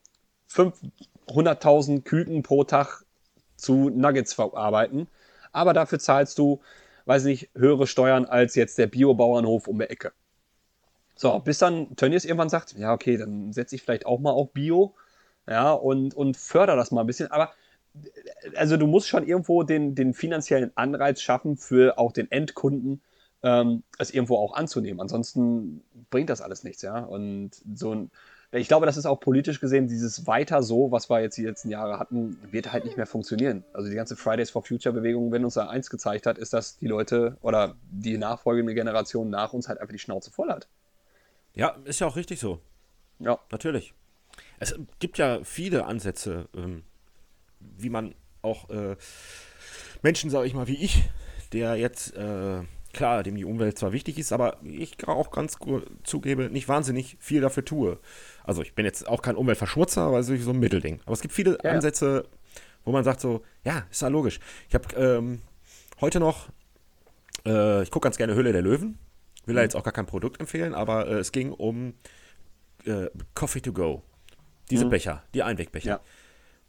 500.000 Küken pro Tag zu Nuggets verarbeiten, aber dafür zahlst du, weiß nicht, höhere Steuern als jetzt der Biobauernhof um die Ecke. So, bis dann Tönnies irgendwann sagt, ja, okay, dann setze ich vielleicht auch mal auf Bio, ja, und, und förder das mal ein bisschen, aber also du musst schon irgendwo den, den finanziellen Anreiz schaffen für auch den Endkunden, ähm, es irgendwo auch anzunehmen. Ansonsten bringt das alles nichts, ja. Und so ein, ich glaube, das ist auch politisch gesehen, dieses weiter so, was wir jetzt die letzten Jahre hatten, wird halt nicht mehr funktionieren. Also die ganze Fridays for Future Bewegung, wenn uns da eins gezeigt hat, ist, dass die Leute oder die nachfolgende Generation nach uns halt einfach die Schnauze voll hat. Ja, ist ja auch richtig so. Ja. Natürlich. Es gibt ja viele Ansätze, ähm, wie man auch äh, Menschen, sage ich mal, wie ich, der jetzt äh, klar, dem die Umwelt zwar wichtig ist, aber ich auch ganz zugebe, nicht wahnsinnig viel dafür tue. Also ich bin jetzt auch kein Umweltverschmutzer, aber es ist so ein Mittelding. Aber es gibt viele ja. Ansätze, wo man sagt so, ja, ist ja logisch. Ich habe ähm, heute noch, äh, ich gucke ganz gerne Hülle der Löwen, will mhm. da jetzt auch gar kein Produkt empfehlen, aber äh, es ging um äh, Coffee to go. Diese mhm. Becher, die Einwegbecher. Ja.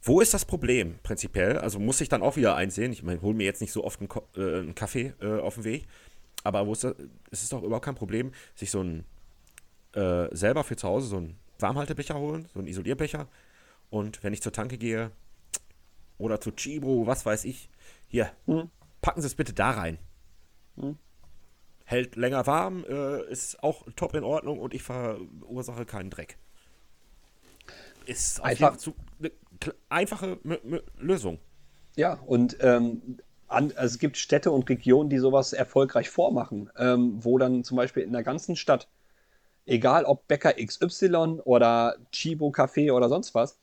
Wo ist das Problem prinzipiell? Also muss ich dann auch wieder einsehen. Ich meine, hole mir jetzt nicht so oft einen, äh, einen Kaffee äh, auf den Weg. Aber wo ist das, es ist doch überhaupt kein Problem, sich so ein äh, selber für zu Hause so einen Warmhaltebecher holen, so einen Isolierbecher. Und wenn ich zur Tanke gehe oder zu Chibro, was weiß ich, hier, mhm. packen Sie es bitte da rein. Mhm. Hält länger warm, äh, ist auch top in Ordnung und ich verursache keinen Dreck. Ist einfach zu, eine einfache M M Lösung. Ja, und ähm, an, also es gibt Städte und Regionen, die sowas erfolgreich vormachen, ähm, wo dann zum Beispiel in der ganzen Stadt, egal ob Bäcker XY oder Chibo Café oder sonst was,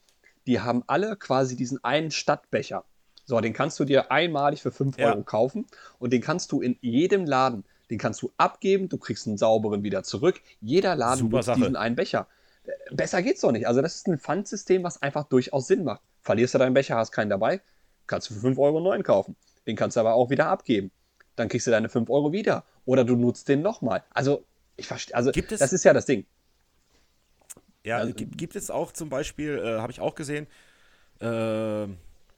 die haben alle quasi diesen einen Stadtbecher. So, den kannst du dir einmalig für 5 ja. Euro kaufen und den kannst du in jedem Laden, den kannst du abgeben, du kriegst einen sauberen wieder zurück. Jeder Laden Super nutzt Sache. diesen einen Becher. Besser geht's doch nicht. Also, das ist ein Pfandsystem, was einfach durchaus Sinn macht. Verlierst du deinen Becher, hast keinen dabei, kannst du für 5 Euro einen neuen kaufen. Den kannst du aber auch wieder abgeben. Dann kriegst du deine 5 Euro wieder. Oder du nutzt den nochmal. Also, ich verstehe, also, gibt es, das ist ja das Ding. Ja, also, gibt, gibt, es auch zum Beispiel, äh, habe ich auch gesehen, äh,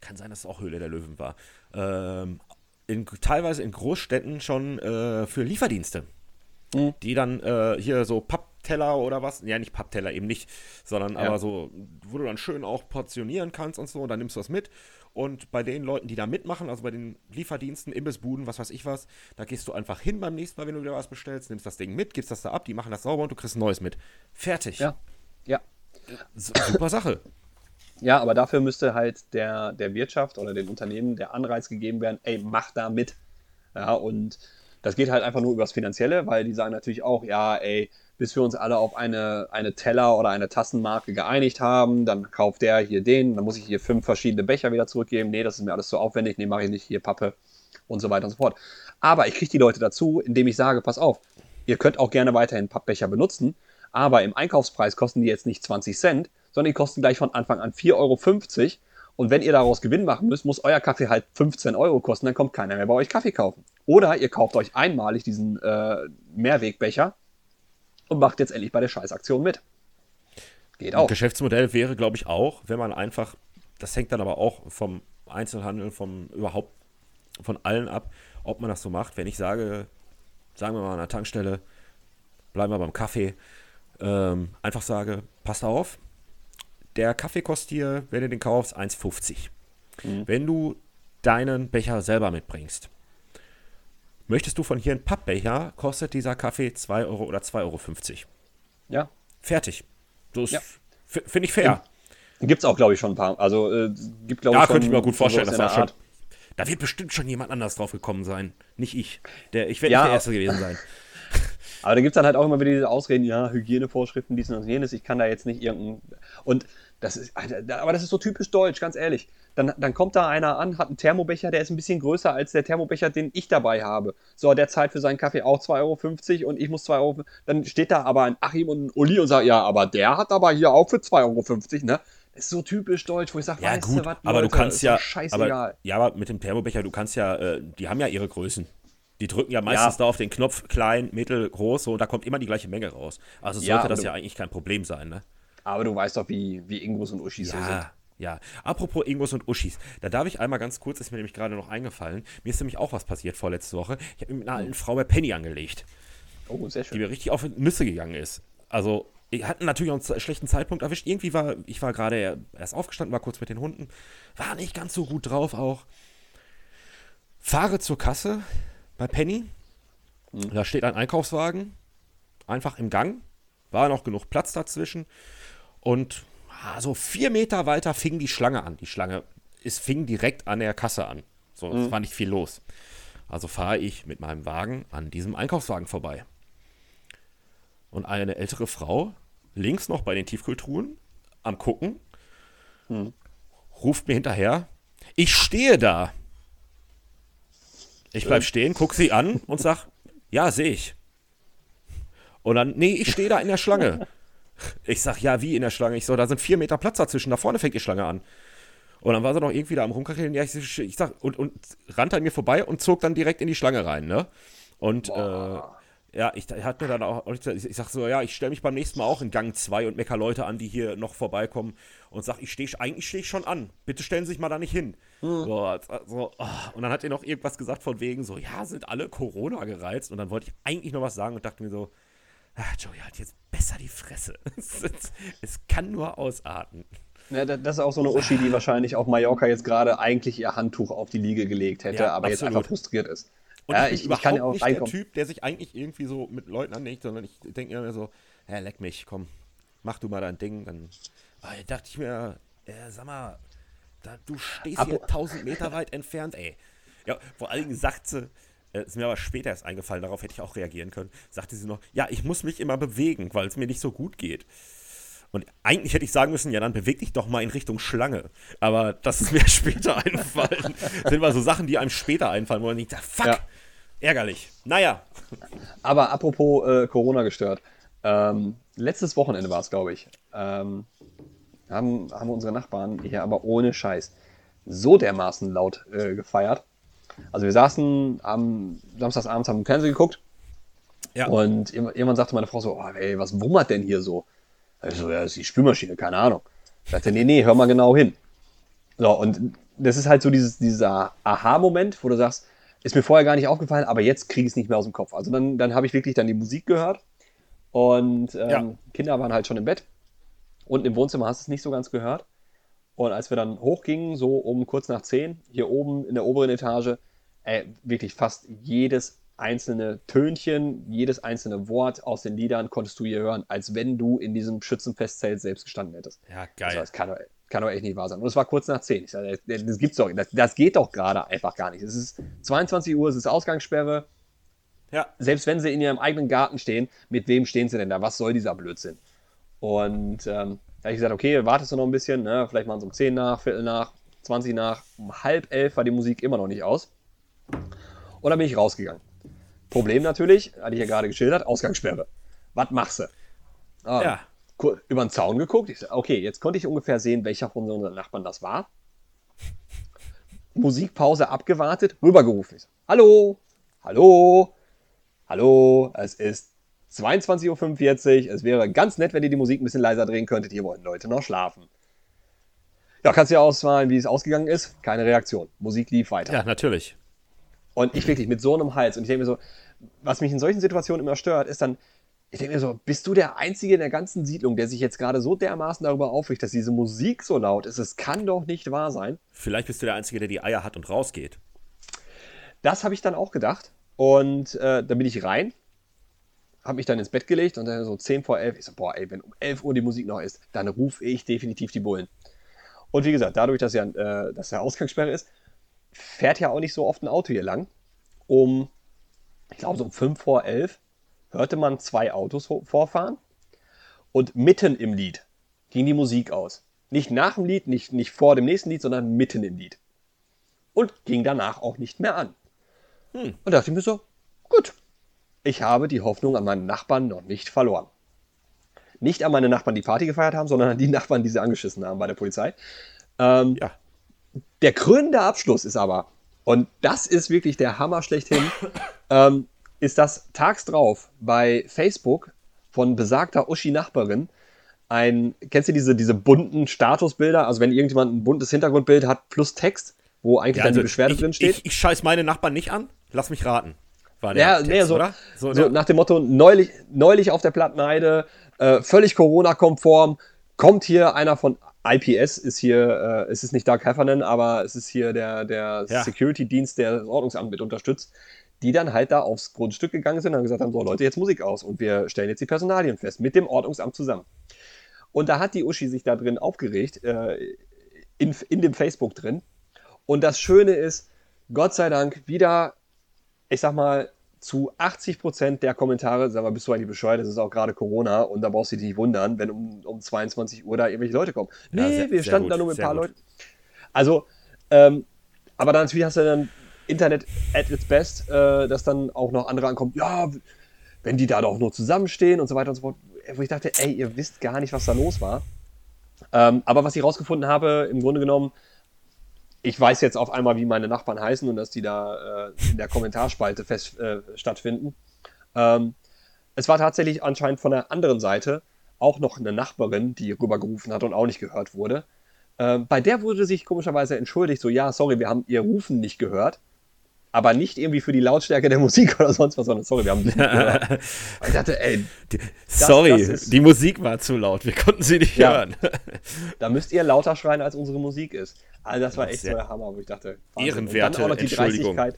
kann sein, dass es auch Höhle der Löwen war, äh, in, teilweise in Großstädten schon äh, für Lieferdienste, mhm. die dann äh, hier so Pappteller oder was, ja nicht Pappteller eben nicht, sondern ja. aber so, wo du dann schön auch portionieren kannst und so, und dann nimmst du das mit und bei den Leuten, die da mitmachen, also bei den Lieferdiensten, Imbissbuden, was weiß ich was, da gehst du einfach hin beim nächsten Mal, wenn du wieder was bestellst, nimmst das Ding mit, gibst das da ab, die machen das sauber und du kriegst ein neues mit. Fertig. Ja. Ja. Super Sache. Ja, aber dafür müsste halt der, der Wirtschaft oder den Unternehmen der Anreiz gegeben werden, ey, mach da mit. Ja, und Das geht halt einfach nur übers Finanzielle, weil die sagen natürlich auch, ja, ey, bis wir uns alle auf eine, eine Teller- oder eine Tassenmarke geeinigt haben, dann kauft der hier den, dann muss ich hier fünf verschiedene Becher wieder zurückgeben. Nee, das ist mir alles zu aufwendig, nee, mache ich nicht, hier Pappe und so weiter und so fort. Aber ich kriege die Leute dazu, indem ich sage, pass auf, ihr könnt auch gerne weiterhin Pappbecher benutzen, aber im Einkaufspreis kosten die jetzt nicht 20 Cent, sondern die kosten gleich von Anfang an 4,50 Euro. Und wenn ihr daraus Gewinn machen müsst, muss euer Kaffee halt 15 Euro kosten, dann kommt keiner mehr bei euch Kaffee kaufen. Oder ihr kauft euch einmalig diesen äh, Mehrwegbecher und macht jetzt endlich bei der Scheißaktion mit. Geht auch. Ein Geschäftsmodell wäre, glaube ich, auch, wenn man einfach, das hängt dann aber auch vom Einzelhandel, vom überhaupt von allen ab, ob man das so macht. Wenn ich sage, sagen wir mal an der Tankstelle, bleiben wir beim Kaffee, ähm, einfach sage, passt auf, der Kaffee kostet dir, wenn du den kaufst, 1,50. Mhm. Wenn du deinen Becher selber mitbringst, möchtest du von hier einen Pappbecher, kostet dieser Kaffee 2 Euro oder 2,50 Euro. Ja. Fertig. So ja. finde ich fair. Gibt es auch, glaube ich, schon ein paar. Also, äh, gibt, glaube ja, ich, könnte ich mir gut vorstellen. Das war schon, da wird bestimmt schon jemand anders drauf gekommen sein. Nicht ich. Der, ich werde ja, nicht der Erste gewesen sein. Aber da gibt es dann halt auch immer wieder diese Ausreden, ja, Hygienevorschriften, dies und jenes, ich kann da jetzt nicht irgendein. Und das ist, aber das ist so typisch deutsch, ganz ehrlich. Dann, dann kommt da einer an, hat einen Thermobecher, der ist ein bisschen größer als der Thermobecher, den ich dabei habe. So, der zahlt für seinen Kaffee auch 2,50 Euro und ich muss 2 Euro. Dann steht da aber ein Achim und ein Uli und sagt, ja, aber der hat aber hier auch für 2,50 Euro, ne? Das ist so typisch deutsch, wo ich sage, ja, weißt gut, du was, aber Leute, du kannst ja, aber, ja, aber mit dem Thermobecher, du kannst ja, äh, die haben ja ihre Größen. Die drücken ja meistens ja. da auf den Knopf klein, mittel, groß, so, und da kommt immer die gleiche Menge raus. Also sollte ja, das ja eigentlich kein Problem sein, ne? Aber du weißt doch, wie, wie Ingos und Uschis ja, so sind. Ja, apropos Ingos und Uschis, da darf ich einmal ganz kurz, ist mir nämlich gerade noch eingefallen, mir ist nämlich auch was passiert vorletzte Woche. Ich habe mit einer alten Frau bei Penny angelegt. Oh, sehr schön. Die mir richtig auf Nüsse gegangen ist. Also, ich hatte natürlich auch einen schlechten Zeitpunkt erwischt. Irgendwie war, ich war gerade erst aufgestanden, war kurz mit den Hunden, war nicht ganz so gut drauf auch. Fahre zur Kasse bei Penny. Mhm. Da steht ein Einkaufswagen, einfach im Gang. War noch genug Platz dazwischen. Und ah, so vier Meter weiter fing die Schlange an. Die Schlange, es fing direkt an der Kasse an. So, es mhm. war nicht viel los. Also fahre ich mit meinem Wagen an diesem Einkaufswagen vorbei. Und eine ältere Frau, links noch bei den Tiefkulturen, am Gucken, mhm. ruft mir hinterher: Ich stehe da. Ich bleib stehen, guck sie an und sag: Ja, sehe ich. Und dann, nee, ich stehe da in der Schlange. Ich sag, ja, wie in der Schlange? Ich so, da sind vier Meter Platz dazwischen, da vorne fängt die Schlange an. Und dann war sie noch irgendwie da am Rumkacheln. Ja, ich, ich sag, und, und rannte an mir vorbei und zog dann direkt in die Schlange rein, ne? Und äh, ja, ich hatte mir dann auch, ich, ich sag so, ja, ich stelle mich beim nächsten Mal auch in Gang 2 und mecker Leute an, die hier noch vorbeikommen und sag, ich stehe, eigentlich stehe ich schon an. Bitte stellen Sie sich mal da nicht hin. Hm. So, so, oh. Und dann hat er noch irgendwas gesagt von wegen so, ja, sind alle Corona gereizt. Und dann wollte ich eigentlich noch was sagen und dachte mir so, ach, Joey hat jetzt besser die Fresse. es, es kann nur ausarten. Ja, das ist auch so eine Uschi, die wahrscheinlich auf Mallorca jetzt gerade eigentlich ihr Handtuch auf die Liege gelegt hätte, ja, aber absolut. jetzt einfach frustriert ist. Und ja, ich, bin ich, ich kann ja auch nicht reinkommen. der Typ, der sich eigentlich irgendwie so mit Leuten anlegt, sondern ich denke mir so, ja, leck mich, komm, mach du mal dein Ding. Dann ah, dachte ich mir, äh, sag mal, da, du stehst Abo hier 1000 Meter weit entfernt, ey. Ja, vor allen Dingen sagt sie, äh, ist mir aber später erst eingefallen, darauf hätte ich auch reagieren können, sagte sie noch, ja, ich muss mich immer bewegen, weil es mir nicht so gut geht. Und eigentlich hätte ich sagen müssen, ja, dann beweg dich doch mal in Richtung Schlange. Aber das ist mir später einfallen. Das sind mal so Sachen, die einem später einfallen, wo man denkt, fuck, ja. Ärgerlich. Naja. Aber apropos äh, Corona gestört. Ähm, letztes Wochenende war es, glaube ich. Ähm, haben, haben unsere Nachbarn hier aber ohne Scheiß so dermaßen laut äh, gefeiert. Also wir saßen am Samstagsabends, haben Fernsehen geguckt. Ja. Und irgendwann sagte meine Frau so, oh, ey, was wummert denn hier so? Also, ja, das ist die Spülmaschine, keine Ahnung. Ich sagte, nee, nee, hör mal genau hin. So, und das ist halt so dieses, dieser Aha-Moment, wo du sagst, ist mir vorher gar nicht aufgefallen, aber jetzt kriege ich es nicht mehr aus dem Kopf. Also dann, dann habe ich wirklich dann die Musik gehört und ähm, ja. Kinder waren halt schon im Bett. Unten im Wohnzimmer hast du es nicht so ganz gehört. Und als wir dann hochgingen, so um kurz nach zehn, hier oben in der oberen Etage, ey, wirklich fast jedes einzelne Tönchen, jedes einzelne Wort aus den Liedern konntest du hier hören, als wenn du in diesem Schützenfestzelt selbst gestanden hättest. Ja, geil. Also das kann kann doch echt nicht wahr sein. Und es war kurz nach 10. Ich sage, das gibt's doch, das, das geht doch gerade einfach gar nicht. Es ist 22 Uhr, es ist Ausgangssperre. Ja. Selbst wenn sie in ihrem eigenen Garten stehen, mit wem stehen sie denn da? Was soll dieser Blödsinn? Und ähm, da habe ich gesagt, okay, wartest du noch ein bisschen, ne? vielleicht machen sie um 10 nach, Viertel nach, 20 nach, um halb elf war die Musik immer noch nicht aus. Und dann bin ich rausgegangen. Problem natürlich, hatte ich ja gerade geschildert, Ausgangssperre. Was machst du? Ah, ja. Über den Zaun geguckt. Ich okay, jetzt konnte ich ungefähr sehen, welcher von unseren Nachbarn das war. Musikpause abgewartet, rübergerufen. So, hallo, hallo, hallo, es ist 22.45 Uhr. Es wäre ganz nett, wenn ihr die Musik ein bisschen leiser drehen könntet. Hier wollen Leute noch schlafen. Ja, kannst du ja ausmalen, wie es ausgegangen ist. Keine Reaktion. Musik lief weiter. Ja, natürlich. Und ich wirklich mit so einem Hals. Und ich denke mir so, was mich in solchen Situationen immer stört, ist dann, ich denke mir so, bist du der Einzige in der ganzen Siedlung, der sich jetzt gerade so dermaßen darüber aufregt, dass diese Musik so laut ist? Es kann doch nicht wahr sein. Vielleicht bist du der Einzige, der die Eier hat und rausgeht. Das habe ich dann auch gedacht. Und äh, dann bin ich rein, habe mich dann ins Bett gelegt und dann so 10 vor 11. Ich so, boah, ey, wenn um 11 Uhr die Musik noch ist, dann rufe ich definitiv die Bullen. Und wie gesagt, dadurch, dass ja, äh, dass ja Ausgangssperre ist, fährt ja auch nicht so oft ein Auto hier lang. Um, ich glaube, so um 5 vor 11 hörte man zwei Autos vorfahren und mitten im Lied ging die Musik aus. Nicht nach dem Lied, nicht, nicht vor dem nächsten Lied, sondern mitten im Lied. Und ging danach auch nicht mehr an. Hm. Und dachte ich mir so, gut, ich habe die Hoffnung an meinen Nachbarn noch nicht verloren. Nicht an meine Nachbarn, die Party gefeiert haben, sondern an die Nachbarn, die sie angeschissen haben bei der Polizei. Ähm, ja. Der krönende Abschluss ist aber, und das ist wirklich der Hammer schlechthin, ähm, ist das tags drauf bei Facebook von besagter Uschi-Nachbarin ein, kennst du diese, diese bunten Statusbilder? Also wenn irgendjemand ein buntes Hintergrundbild hat plus Text, wo eigentlich ja, also die Beschwerde ich, drin steht. Ich, ich scheiß meine Nachbarn nicht an, lass mich raten. War der ja, Text, nee, so, oder? So, so nach dem Motto, neulich, neulich auf der Plattenheide, äh, völlig Corona-konform, kommt hier einer von IPS, ist hier, äh, es ist nicht Dark Heffernan, aber es ist hier der, der ja. Security-Dienst, der das Ordnungsamt mit unterstützt, die dann halt da aufs Grundstück gegangen sind und gesagt haben, so Leute, jetzt Musik aus und wir stellen jetzt die Personalien fest, mit dem Ordnungsamt zusammen. Und da hat die Uschi sich da drin aufgeregt, äh, in, in dem Facebook drin. Und das Schöne ist, Gott sei Dank, wieder, ich sag mal, zu 80 Prozent der Kommentare, sag mal, bist du eigentlich bescheuert, das ist auch gerade Corona und da brauchst du dich nicht wundern, wenn um, um 22 Uhr da irgendwelche Leute kommen. Nee, ja, sehr, wir standen da nur mit ein paar Leuten. Also, ähm, aber dann natürlich hast du dann Internet at its best, äh, dass dann auch noch andere ankommen, ja, wenn die da doch nur zusammenstehen und so weiter und so fort. Wo ich dachte, ey, ihr wisst gar nicht, was da los war. Ähm, aber was ich rausgefunden habe, im Grunde genommen, ich weiß jetzt auf einmal, wie meine Nachbarn heißen und dass die da äh, in der Kommentarspalte fest äh, stattfinden. Ähm, es war tatsächlich anscheinend von der anderen Seite auch noch eine Nachbarin, die rübergerufen hat und auch nicht gehört wurde. Äh, bei der wurde sich komischerweise entschuldigt, so ja, sorry, wir haben ihr Rufen nicht gehört aber nicht irgendwie für die Lautstärke der Musik oder sonst was, sondern sorry, wir haben nicht ich dachte, ey, das, sorry, das die Musik war zu laut, wir konnten sie nicht ja, hören. da müsst ihr lauter schreien, als unsere Musik ist. Also das war echt so der Hammer, wo ich dachte, Ehrenwerte, auch noch die Dreistigkeit,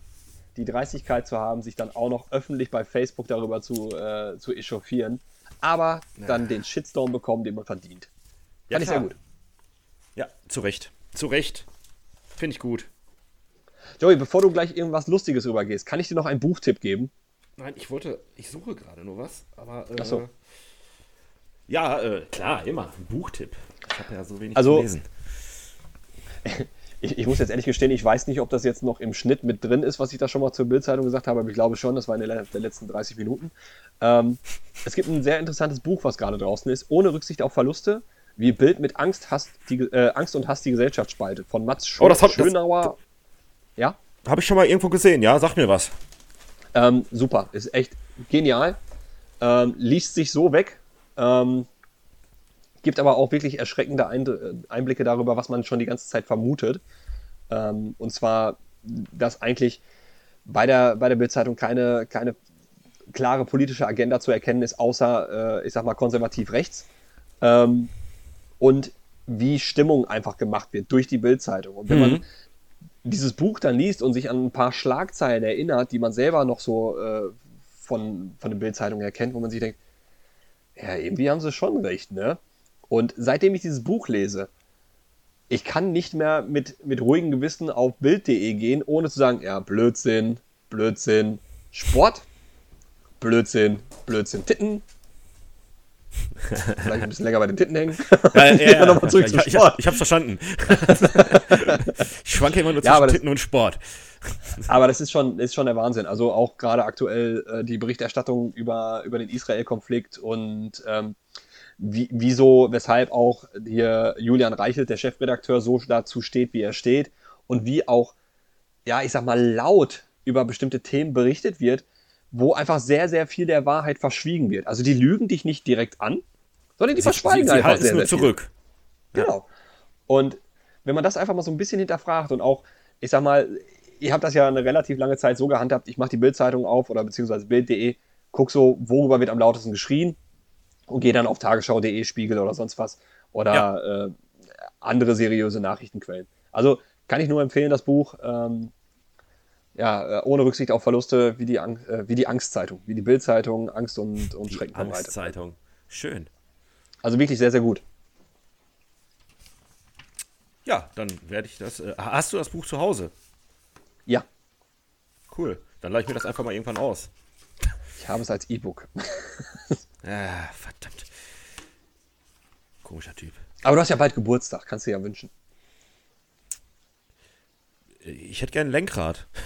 die Dreistigkeit zu haben, sich dann auch noch öffentlich bei Facebook darüber zu, äh, zu echauffieren, aber ja. dann den Shitstorm bekommen, den man verdient. Ja, Fand ich sehr gut. Ja, zu Recht. Zu Recht. Finde ich gut. Joey, bevor du gleich irgendwas Lustiges rübergehst, kann ich dir noch einen Buchtipp geben? Nein, ich wollte, ich suche gerade nur was, aber. Äh, so. Ja, äh, klar, immer. Ein Buchtipp. Ich habe ja so wenig also, gelesen. Ich, ich, muss jetzt ehrlich gestehen, ich weiß nicht, ob das jetzt noch im Schnitt mit drin ist, was ich da schon mal zur Bildzeitung gesagt habe, aber ich glaube schon, das war in der, der letzten 30 Minuten. Ähm, es gibt ein sehr interessantes Buch, was gerade draußen ist, ohne Rücksicht auf Verluste, wie Bild mit Angst, Hass, die, äh, Angst und Hass die Gesellschaft spaltet, von Mats Sch oh, das hat, Schönauer. Das, ja? Habe ich schon mal irgendwo gesehen, ja? Sag mir was. Ähm, super, ist echt genial. Ähm, liest sich so weg. Ähm, gibt aber auch wirklich erschreckende Einblicke darüber, was man schon die ganze Zeit vermutet. Ähm, und zwar, dass eigentlich bei der, bei der Bildzeitung keine, keine klare politische Agenda zu erkennen ist, außer, äh, ich sag mal, konservativ rechts. Ähm, und wie Stimmung einfach gemacht wird durch die Bildzeitung. Und wenn mhm. man dieses Buch dann liest und sich an ein paar Schlagzeilen erinnert, die man selber noch so äh, von, von den Bildzeitungen erkennt, wo man sich denkt, ja, irgendwie haben sie schon recht, ne? Und seitdem ich dieses Buch lese, ich kann nicht mehr mit, mit ruhigem Gewissen auf Bild.de gehen, ohne zu sagen, ja, Blödsinn, Blödsinn, Sport, Blödsinn, Blödsinn, Titten. Vielleicht ein bisschen länger bei den Titten hängen. Ja, ja, ja, ja. zurück ich, zum Sport. Ich, ich hab's verstanden. ich schwanke immer nur zwischen ja, Titten und Sport. Aber das ist schon, ist schon der Wahnsinn. Also auch gerade aktuell äh, die Berichterstattung über, über den Israel-Konflikt und ähm, wie, wieso, weshalb auch hier Julian Reichelt, der Chefredakteur, so dazu steht, wie er steht und wie auch, ja, ich sag mal, laut über bestimmte Themen berichtet wird, wo einfach sehr, sehr viel der Wahrheit verschwiegen wird. Also die lügen dich nicht direkt an, sondern die sie, verschweigen sie, sie einfach sehr, nur sehr zurück. Viel. Genau. Und wenn man das einfach mal so ein bisschen hinterfragt und auch, ich sag mal, ihr habt das ja eine relativ lange Zeit so gehandhabt, ich mache die Bildzeitung auf oder beziehungsweise Bild.de, guck so, worüber wird am lautesten geschrien und gehe dann auf tagesschau.de, Spiegel oder sonst was oder ja. äh, andere seriöse Nachrichtenquellen. Also kann ich nur empfehlen, das Buch. Ähm, ja, äh, ohne Rücksicht auf Verluste, wie die, äh, wie die Angstzeitung, wie die Bildzeitung, Angst und, und die Schrecken verbreitet. Angstzeitung, schön. Also wirklich sehr, sehr gut. Ja, dann werde ich das. Äh, hast du das Buch zu Hause? Ja. Cool. Dann leite ich mir das einfach mal irgendwann aus. Ich habe es als E-Book. ah, verdammt. Komischer Typ. Aber du hast ja bald Geburtstag, kannst du ja wünschen. Ich hätte gerne ein Lenkrad.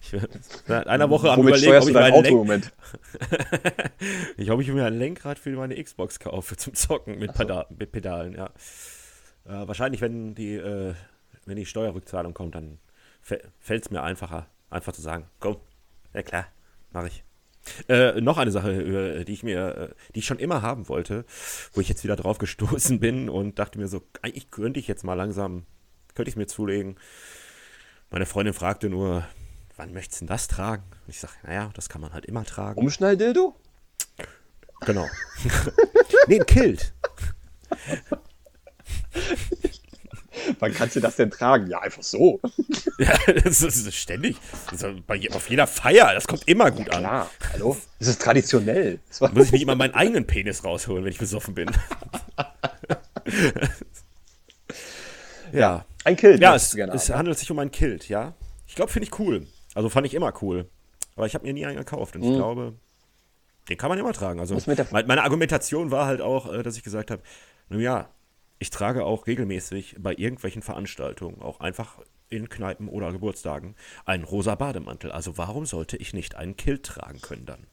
Ich seit einer Woche am Womit überlegen, ob ich, mein Auto Lenk ich hoffe, ich mir ein Lenkrad für meine Xbox kaufe zum Zocken mit, so. mit Pedalen, ja. Äh, wahrscheinlich, wenn die, äh, wenn die Steuerrückzahlung kommt, dann fällt es mir einfacher, einfach zu sagen, komm, ja klar, mache ich. Äh, noch eine Sache, die ich mir, äh, die ich schon immer haben wollte, wo ich jetzt wieder drauf gestoßen bin und dachte mir so, eigentlich könnte ich jetzt mal langsam, könnte ich mir zulegen. Meine Freundin fragte nur, wann möchtest du denn das tragen? Und ich sage, naja, das kann man halt immer tragen. Umschnalldildo? Genau. nee, ein Kilt. Wann kannst du das denn tragen? Ja, einfach so. Ja, das ist ständig. Das ist bei, auf jeder Feier. Das kommt immer gut an. Klar, hallo? Das ist traditionell. Das Muss ich nicht immer meinen eigenen Penis rausholen, wenn ich besoffen bin. ja. Ein Kilt. Ja, es, es handelt sich um ein Kilt, ja. Ich glaube, finde ich cool. Also fand ich immer cool. Aber ich habe mir nie einen gekauft. Und ich mhm. glaube, den kann man immer tragen. Also meine Argumentation war halt auch, äh, dass ich gesagt habe, nun ja, ich trage auch regelmäßig bei irgendwelchen Veranstaltungen, auch einfach in Kneipen oder Geburtstagen, einen rosa Bademantel. Also warum sollte ich nicht einen Kilt tragen können dann?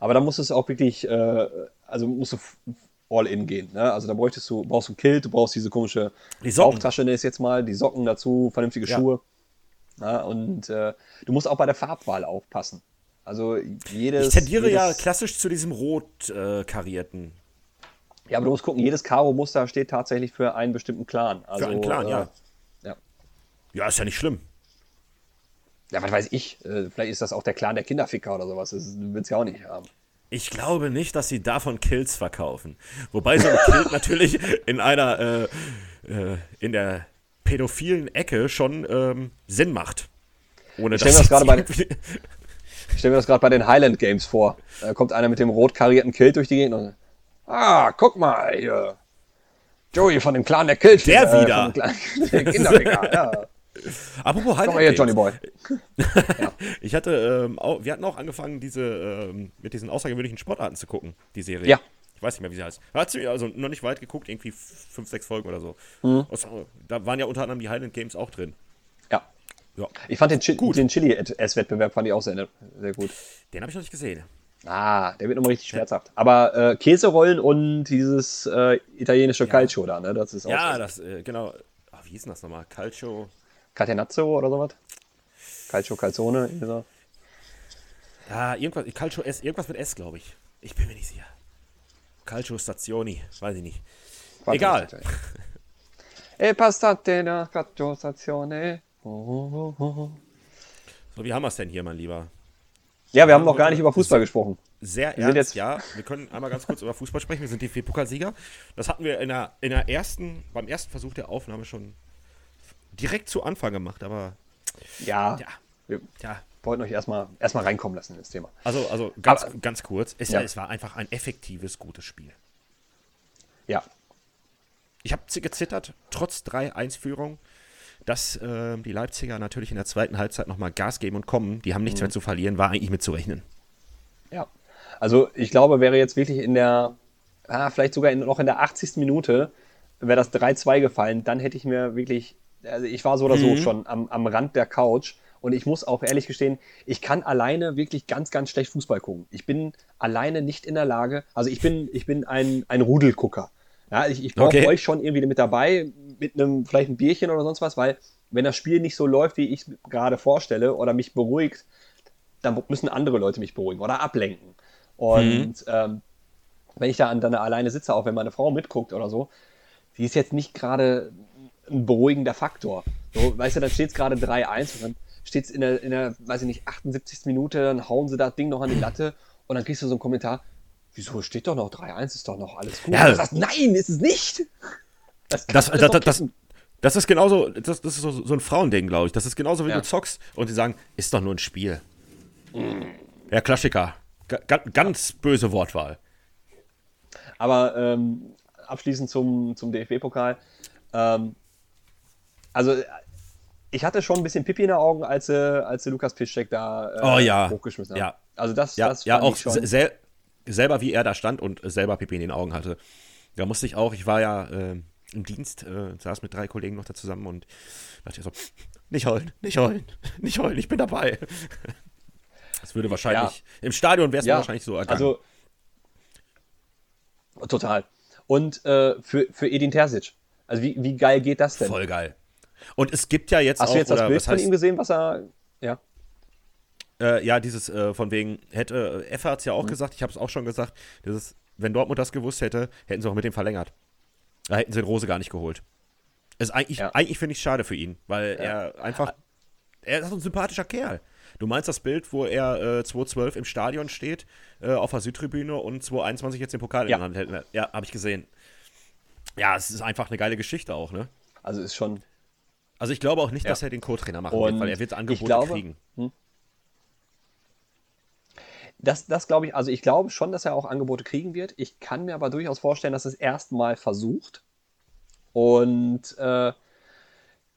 Aber da muss es auch wirklich, äh, also musst du all in gehen. Ne? Also da bräuchtest du, brauchst du ein Kilt, du brauchst diese komische die Bauchtasche ist jetzt mal, die Socken dazu, vernünftige ja. Schuhe. Ja, und äh, du musst auch bei der Farbwahl aufpassen. Also jedes. Ich tendiere jedes, ja klassisch zu diesem rot äh, karierten. Ja, aber du musst gucken, jedes Karo-Muster steht tatsächlich für einen bestimmten Clan. Also, für einen Clan, äh, ja. ja. Ja, ist ja nicht schlimm. Ja, was weiß ich. Äh, vielleicht ist das auch der Clan der Kinderficker oder sowas. Das willst du ja auch nicht haben. Ich glaube nicht, dass sie davon Kills verkaufen. Wobei so ein Kill natürlich in einer, äh, äh, in der pädophilen Ecke schon ähm, Sinn macht. Ohne ich stelle mir das gerade bei, stell mir das gerade bei den Highland Games vor. Da kommt einer mit dem rot karierten Kill durch die Gegend und Ah, guck mal hier. Joey von dem Clan der Kill. Der äh, wieder. der Kinderficker, ja. Apropos Highlight Komm hier, Johnny Boy. Ich hatte, ähm, auch, wir hatten auch angefangen, diese, ähm, mit diesen außergewöhnlichen Sportarten zu gucken, die Serie. Ja. Ich weiß nicht mehr, wie sie heißt. Hat sie also noch nicht weit geguckt, irgendwie fünf, sechs Folgen oder so. Mhm. Da waren ja unter anderem die Highland Games auch drin. Ja. ja. Ich fand den, Chi gut. den Chili-Ess-Wettbewerb fand ich auch sehr, sehr gut. Den habe ich noch nicht gesehen. Ah, der wird nochmal richtig schmerzhaft. Aber äh, Käserollen und dieses äh, italienische ja. Calcio da, ne? Das ist auch ja, das, äh, genau. Ach, wie hieß denn das nochmal? Calcio. Catenazzo oder sowas? Calcio, Calzone, so. Ja, irgendwas, Calcio S, irgendwas mit S, glaube ich. Ich bin mir nicht sicher. Calcio Stazioni, weiß ich nicht. Warte, Egal. E passate la Calcio Stazione. Oh, oh, oh. So, wie haben wir es denn hier, mein Lieber? Ja, wir haben noch gar nicht über Fußball gesprochen. Sehr wir ernst, jetzt ja. Wir können einmal ganz kurz über Fußball sprechen. Wir sind DFB-Pokalsieger. Das hatten wir in der, in der ersten, beim ersten Versuch der Aufnahme schon direkt zu Anfang gemacht, aber. Ja. Ja. Wir ja. wollten euch erstmal, erstmal reinkommen lassen in das Thema. Also, also ganz, aber, ganz kurz. Es, ja. es war einfach ein effektives, gutes Spiel. Ja. Ich habe gezittert, trotz 3-1-Führung dass äh, die Leipziger natürlich in der zweiten Halbzeit nochmal Gas geben und kommen, die haben nichts mhm. mehr zu verlieren, war eigentlich mitzurechnen. Ja, also ich glaube, wäre jetzt wirklich in der, ah, vielleicht sogar in, noch in der 80. Minute, wäre das 3-2 gefallen, dann hätte ich mir wirklich, also ich war so oder so mhm. schon am, am Rand der Couch und ich muss auch ehrlich gestehen, ich kann alleine wirklich ganz, ganz schlecht Fußball gucken. Ich bin alleine nicht in der Lage, also ich bin, ich bin ein, ein Rudelgucker. Ja, ich, ich brauche okay. euch schon irgendwie mit dabei, mit einem, vielleicht ein Bierchen oder sonst was, weil wenn das Spiel nicht so läuft, wie ich es gerade vorstelle oder mich beruhigt, dann müssen andere Leute mich beruhigen oder ablenken. Und mhm. ähm, wenn ich da dann alleine sitze, auch wenn meine Frau mitguckt oder so, die ist jetzt nicht gerade ein beruhigender Faktor. So, weißt du, dann steht es gerade 3-1 und dann steht es in der, in der, weiß ich nicht, 78. Minute, dann hauen sie das Ding noch an die Latte und dann kriegst du so einen Kommentar, wieso steht doch noch 3-1, ist doch noch alles gut. Ja. Du sagst, nein, ist es nicht. Das, das, das, das, das, ist genauso, das, das ist so, so ein Frauending, glaube ich. Das ist genauso, wie ja. du zockst und die sagen, ist doch nur ein Spiel. Mm. Ja, Klassiker. G ganz böse Wortwahl. Aber ähm, abschließend zum, zum DFB-Pokal. Ähm, also ich hatte schon ein bisschen Pipi in den Augen, als, äh, als Lukas Piszczek da äh, oh, ja. hochgeschmissen hat. Ja. Also das, ja, das ja auch sel selber, wie er da stand und selber Pipi in den Augen hatte. Da musste ich auch, ich war ja äh, im Dienst, äh, saß mit drei Kollegen noch da zusammen und dachte so, nicht heulen, nicht heulen, nicht heulen, ich bin dabei. Das würde wahrscheinlich, ja. im Stadion wäre es ja, wahrscheinlich so ergangen. Also, total. Und äh, für, für Edin Terzic, also wie, wie geil geht das denn? Voll geil. Und es gibt ja jetzt Hast auch, du jetzt das Bild von ihm gesehen, was er, ja? Äh, ja, dieses äh, von wegen, hätte, äh, Effe hat es ja auch mhm. gesagt, ich habe es auch schon gesagt, dieses, wenn Dortmund das gewusst hätte, hätten sie auch mit dem verlängert. Da hätten sie den Rose gar nicht geholt. Ist eigentlich, ja. eigentlich finde ich es schade für ihn, weil ja. er einfach, er ist ein sympathischer Kerl. Du meinst das Bild, wo er äh, 2012 im Stadion steht, äh, auf der Südtribüne und 2021 jetzt den Pokal ja. in der Hand hält? Ja, habe ich gesehen. Ja, es ist einfach eine geile Geschichte auch, ne? Also ist schon, also ich glaube auch nicht, ja. dass er den Co-Trainer machen und wird, weil er wird Angebote glaube, kriegen. Hm? Das, das glaube ich, also ich glaube schon, dass er auch Angebote kriegen wird. Ich kann mir aber durchaus vorstellen, dass er es erstmal versucht. Und äh,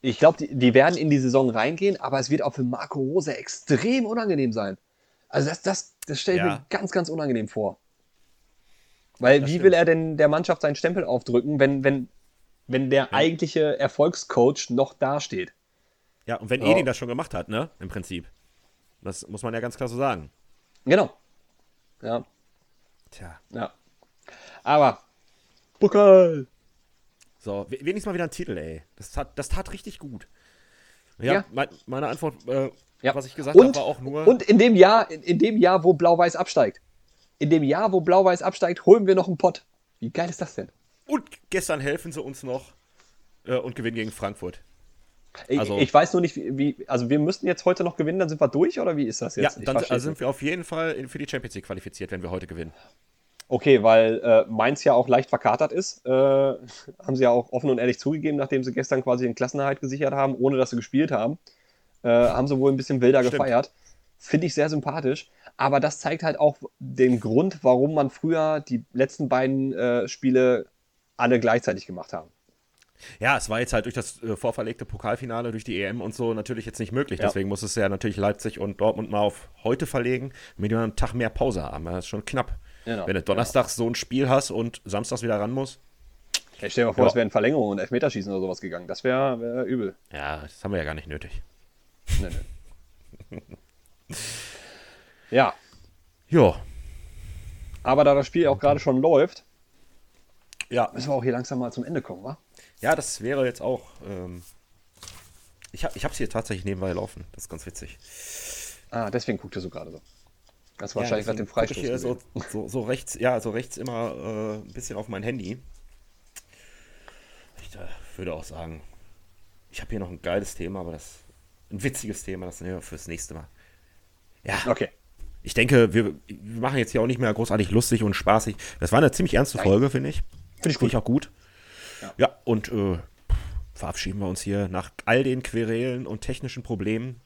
ich glaube, die, die, werden in die Saison reingehen, aber es wird auch für Marco Rose extrem unangenehm sein. Also das, das, das stelle ich ja. mir ganz, ganz unangenehm vor. Weil das wie stimmt. will er denn der Mannschaft seinen Stempel aufdrücken, wenn, wenn wenn der ja. eigentliche Erfolgscoach noch dasteht. Ja, und wenn oh. Edin das schon gemacht hat, ne? Im Prinzip. Das muss man ja ganz klar so sagen. Genau. Ja. Tja. Ja. Aber, Pokal. So, wenigstens mal wieder ein Titel, ey. Das tat, das tat richtig gut. Ja, ja. Mein, meine Antwort, äh, ja. was ich gesagt habe, war auch nur. Und in dem Jahr, in, in dem Jahr, wo Blau-Weiß absteigt, in dem Jahr, wo Blau-Weiß absteigt, holen wir noch einen Pott. Wie geil ist das denn? Und gestern helfen sie uns noch äh, und gewinnen gegen Frankfurt. Also, ich, ich, weiß nur nicht, wie, also wir müssten jetzt heute noch gewinnen, dann sind wir durch oder wie ist das jetzt? Ja, dann also sind wir auf jeden Fall für die Champions League qualifiziert, wenn wir heute gewinnen. Okay, weil äh, Mainz ja auch leicht verkatert ist, äh, haben sie ja auch offen und ehrlich zugegeben, nachdem sie gestern quasi den Klassenerhalt gesichert haben, ohne dass sie gespielt haben. Äh, haben sie wohl ein bisschen wilder Stimmt. gefeiert. Finde ich sehr sympathisch. Aber das zeigt halt auch den Grund, warum man früher die letzten beiden äh, Spiele alle gleichzeitig gemacht haben. Ja, es war jetzt halt durch das äh, vorverlegte Pokalfinale, durch die EM und so natürlich jetzt nicht möglich. Ja. Deswegen muss es ja natürlich Leipzig und Dortmund mal auf heute verlegen, damit wir einen Tag mehr Pause haben. Das ist schon knapp. Genau. Wenn du donnerstags genau. so ein Spiel hast und samstags wieder ran musst. Ich stell dir mal vor, ja. es wäre in Verlängerung und Elfmeterschießen oder sowas gegangen. Das wäre wär übel. Ja, das haben wir ja gar nicht nötig. Nee, nee. ja. Ja. Aber da das Spiel auch gerade schon läuft, ja. Müssen wir auch hier langsam mal zum Ende kommen, wa? Ja, das wäre jetzt auch. Ähm, ich habe es hier tatsächlich nebenbei laufen. Das ist ganz witzig. Ah, deswegen guckt er so gerade so. Das war ja, wahrscheinlich gerade den Freistoß. Ich hier so, so, so, rechts, ja, so rechts immer äh, ein bisschen auf mein Handy. Ich äh, würde auch sagen, ich habe hier noch ein geiles Thema, aber das ein witziges Thema, das nehmen wir fürs nächste Mal. Ja. Okay. Ich denke, wir, wir machen jetzt hier auch nicht mehr großartig lustig und spaßig. Das war eine ziemlich ernste Nein. Folge, finde ich. Finde ich, Find ich auch gut. Ja, ja und äh, verabschieden wir uns hier nach all den Querelen und technischen Problemen.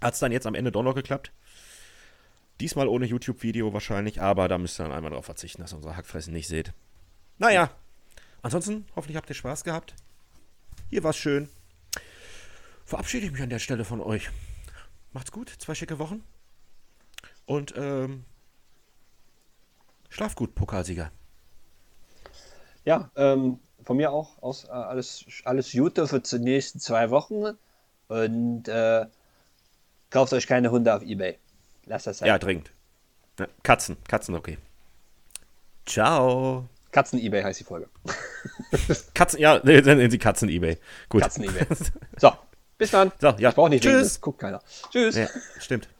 Hat es dann jetzt am Ende doch noch geklappt? Diesmal ohne YouTube-Video wahrscheinlich, aber da müsst ihr dann einmal darauf verzichten, dass ihr unser Hackfressen nicht seht. Naja, ansonsten hoffentlich habt ihr Spaß gehabt. Hier war es schön. verabschiede ich mich an der Stelle von euch. Macht's gut, zwei schicke Wochen. Und ähm, schlaf gut, Pokalsieger. Ja, ähm, von mir auch aus äh, alles, alles Gute für die nächsten zwei Wochen. Und äh, kauft euch keine Hunde auf Ebay. Lasst das sein. Ja, dringend. Katzen, Katzen, okay. Ciao. Katzen-Ebay heißt die Folge. Katzen, ja, nennen Sie Katzen-Ebay. Gut. Katzen-Ebay. So, bis dann. So, ja. Ich brauche nicht Tschüss. Lesen, guckt keiner. Tschüss. Ja, stimmt.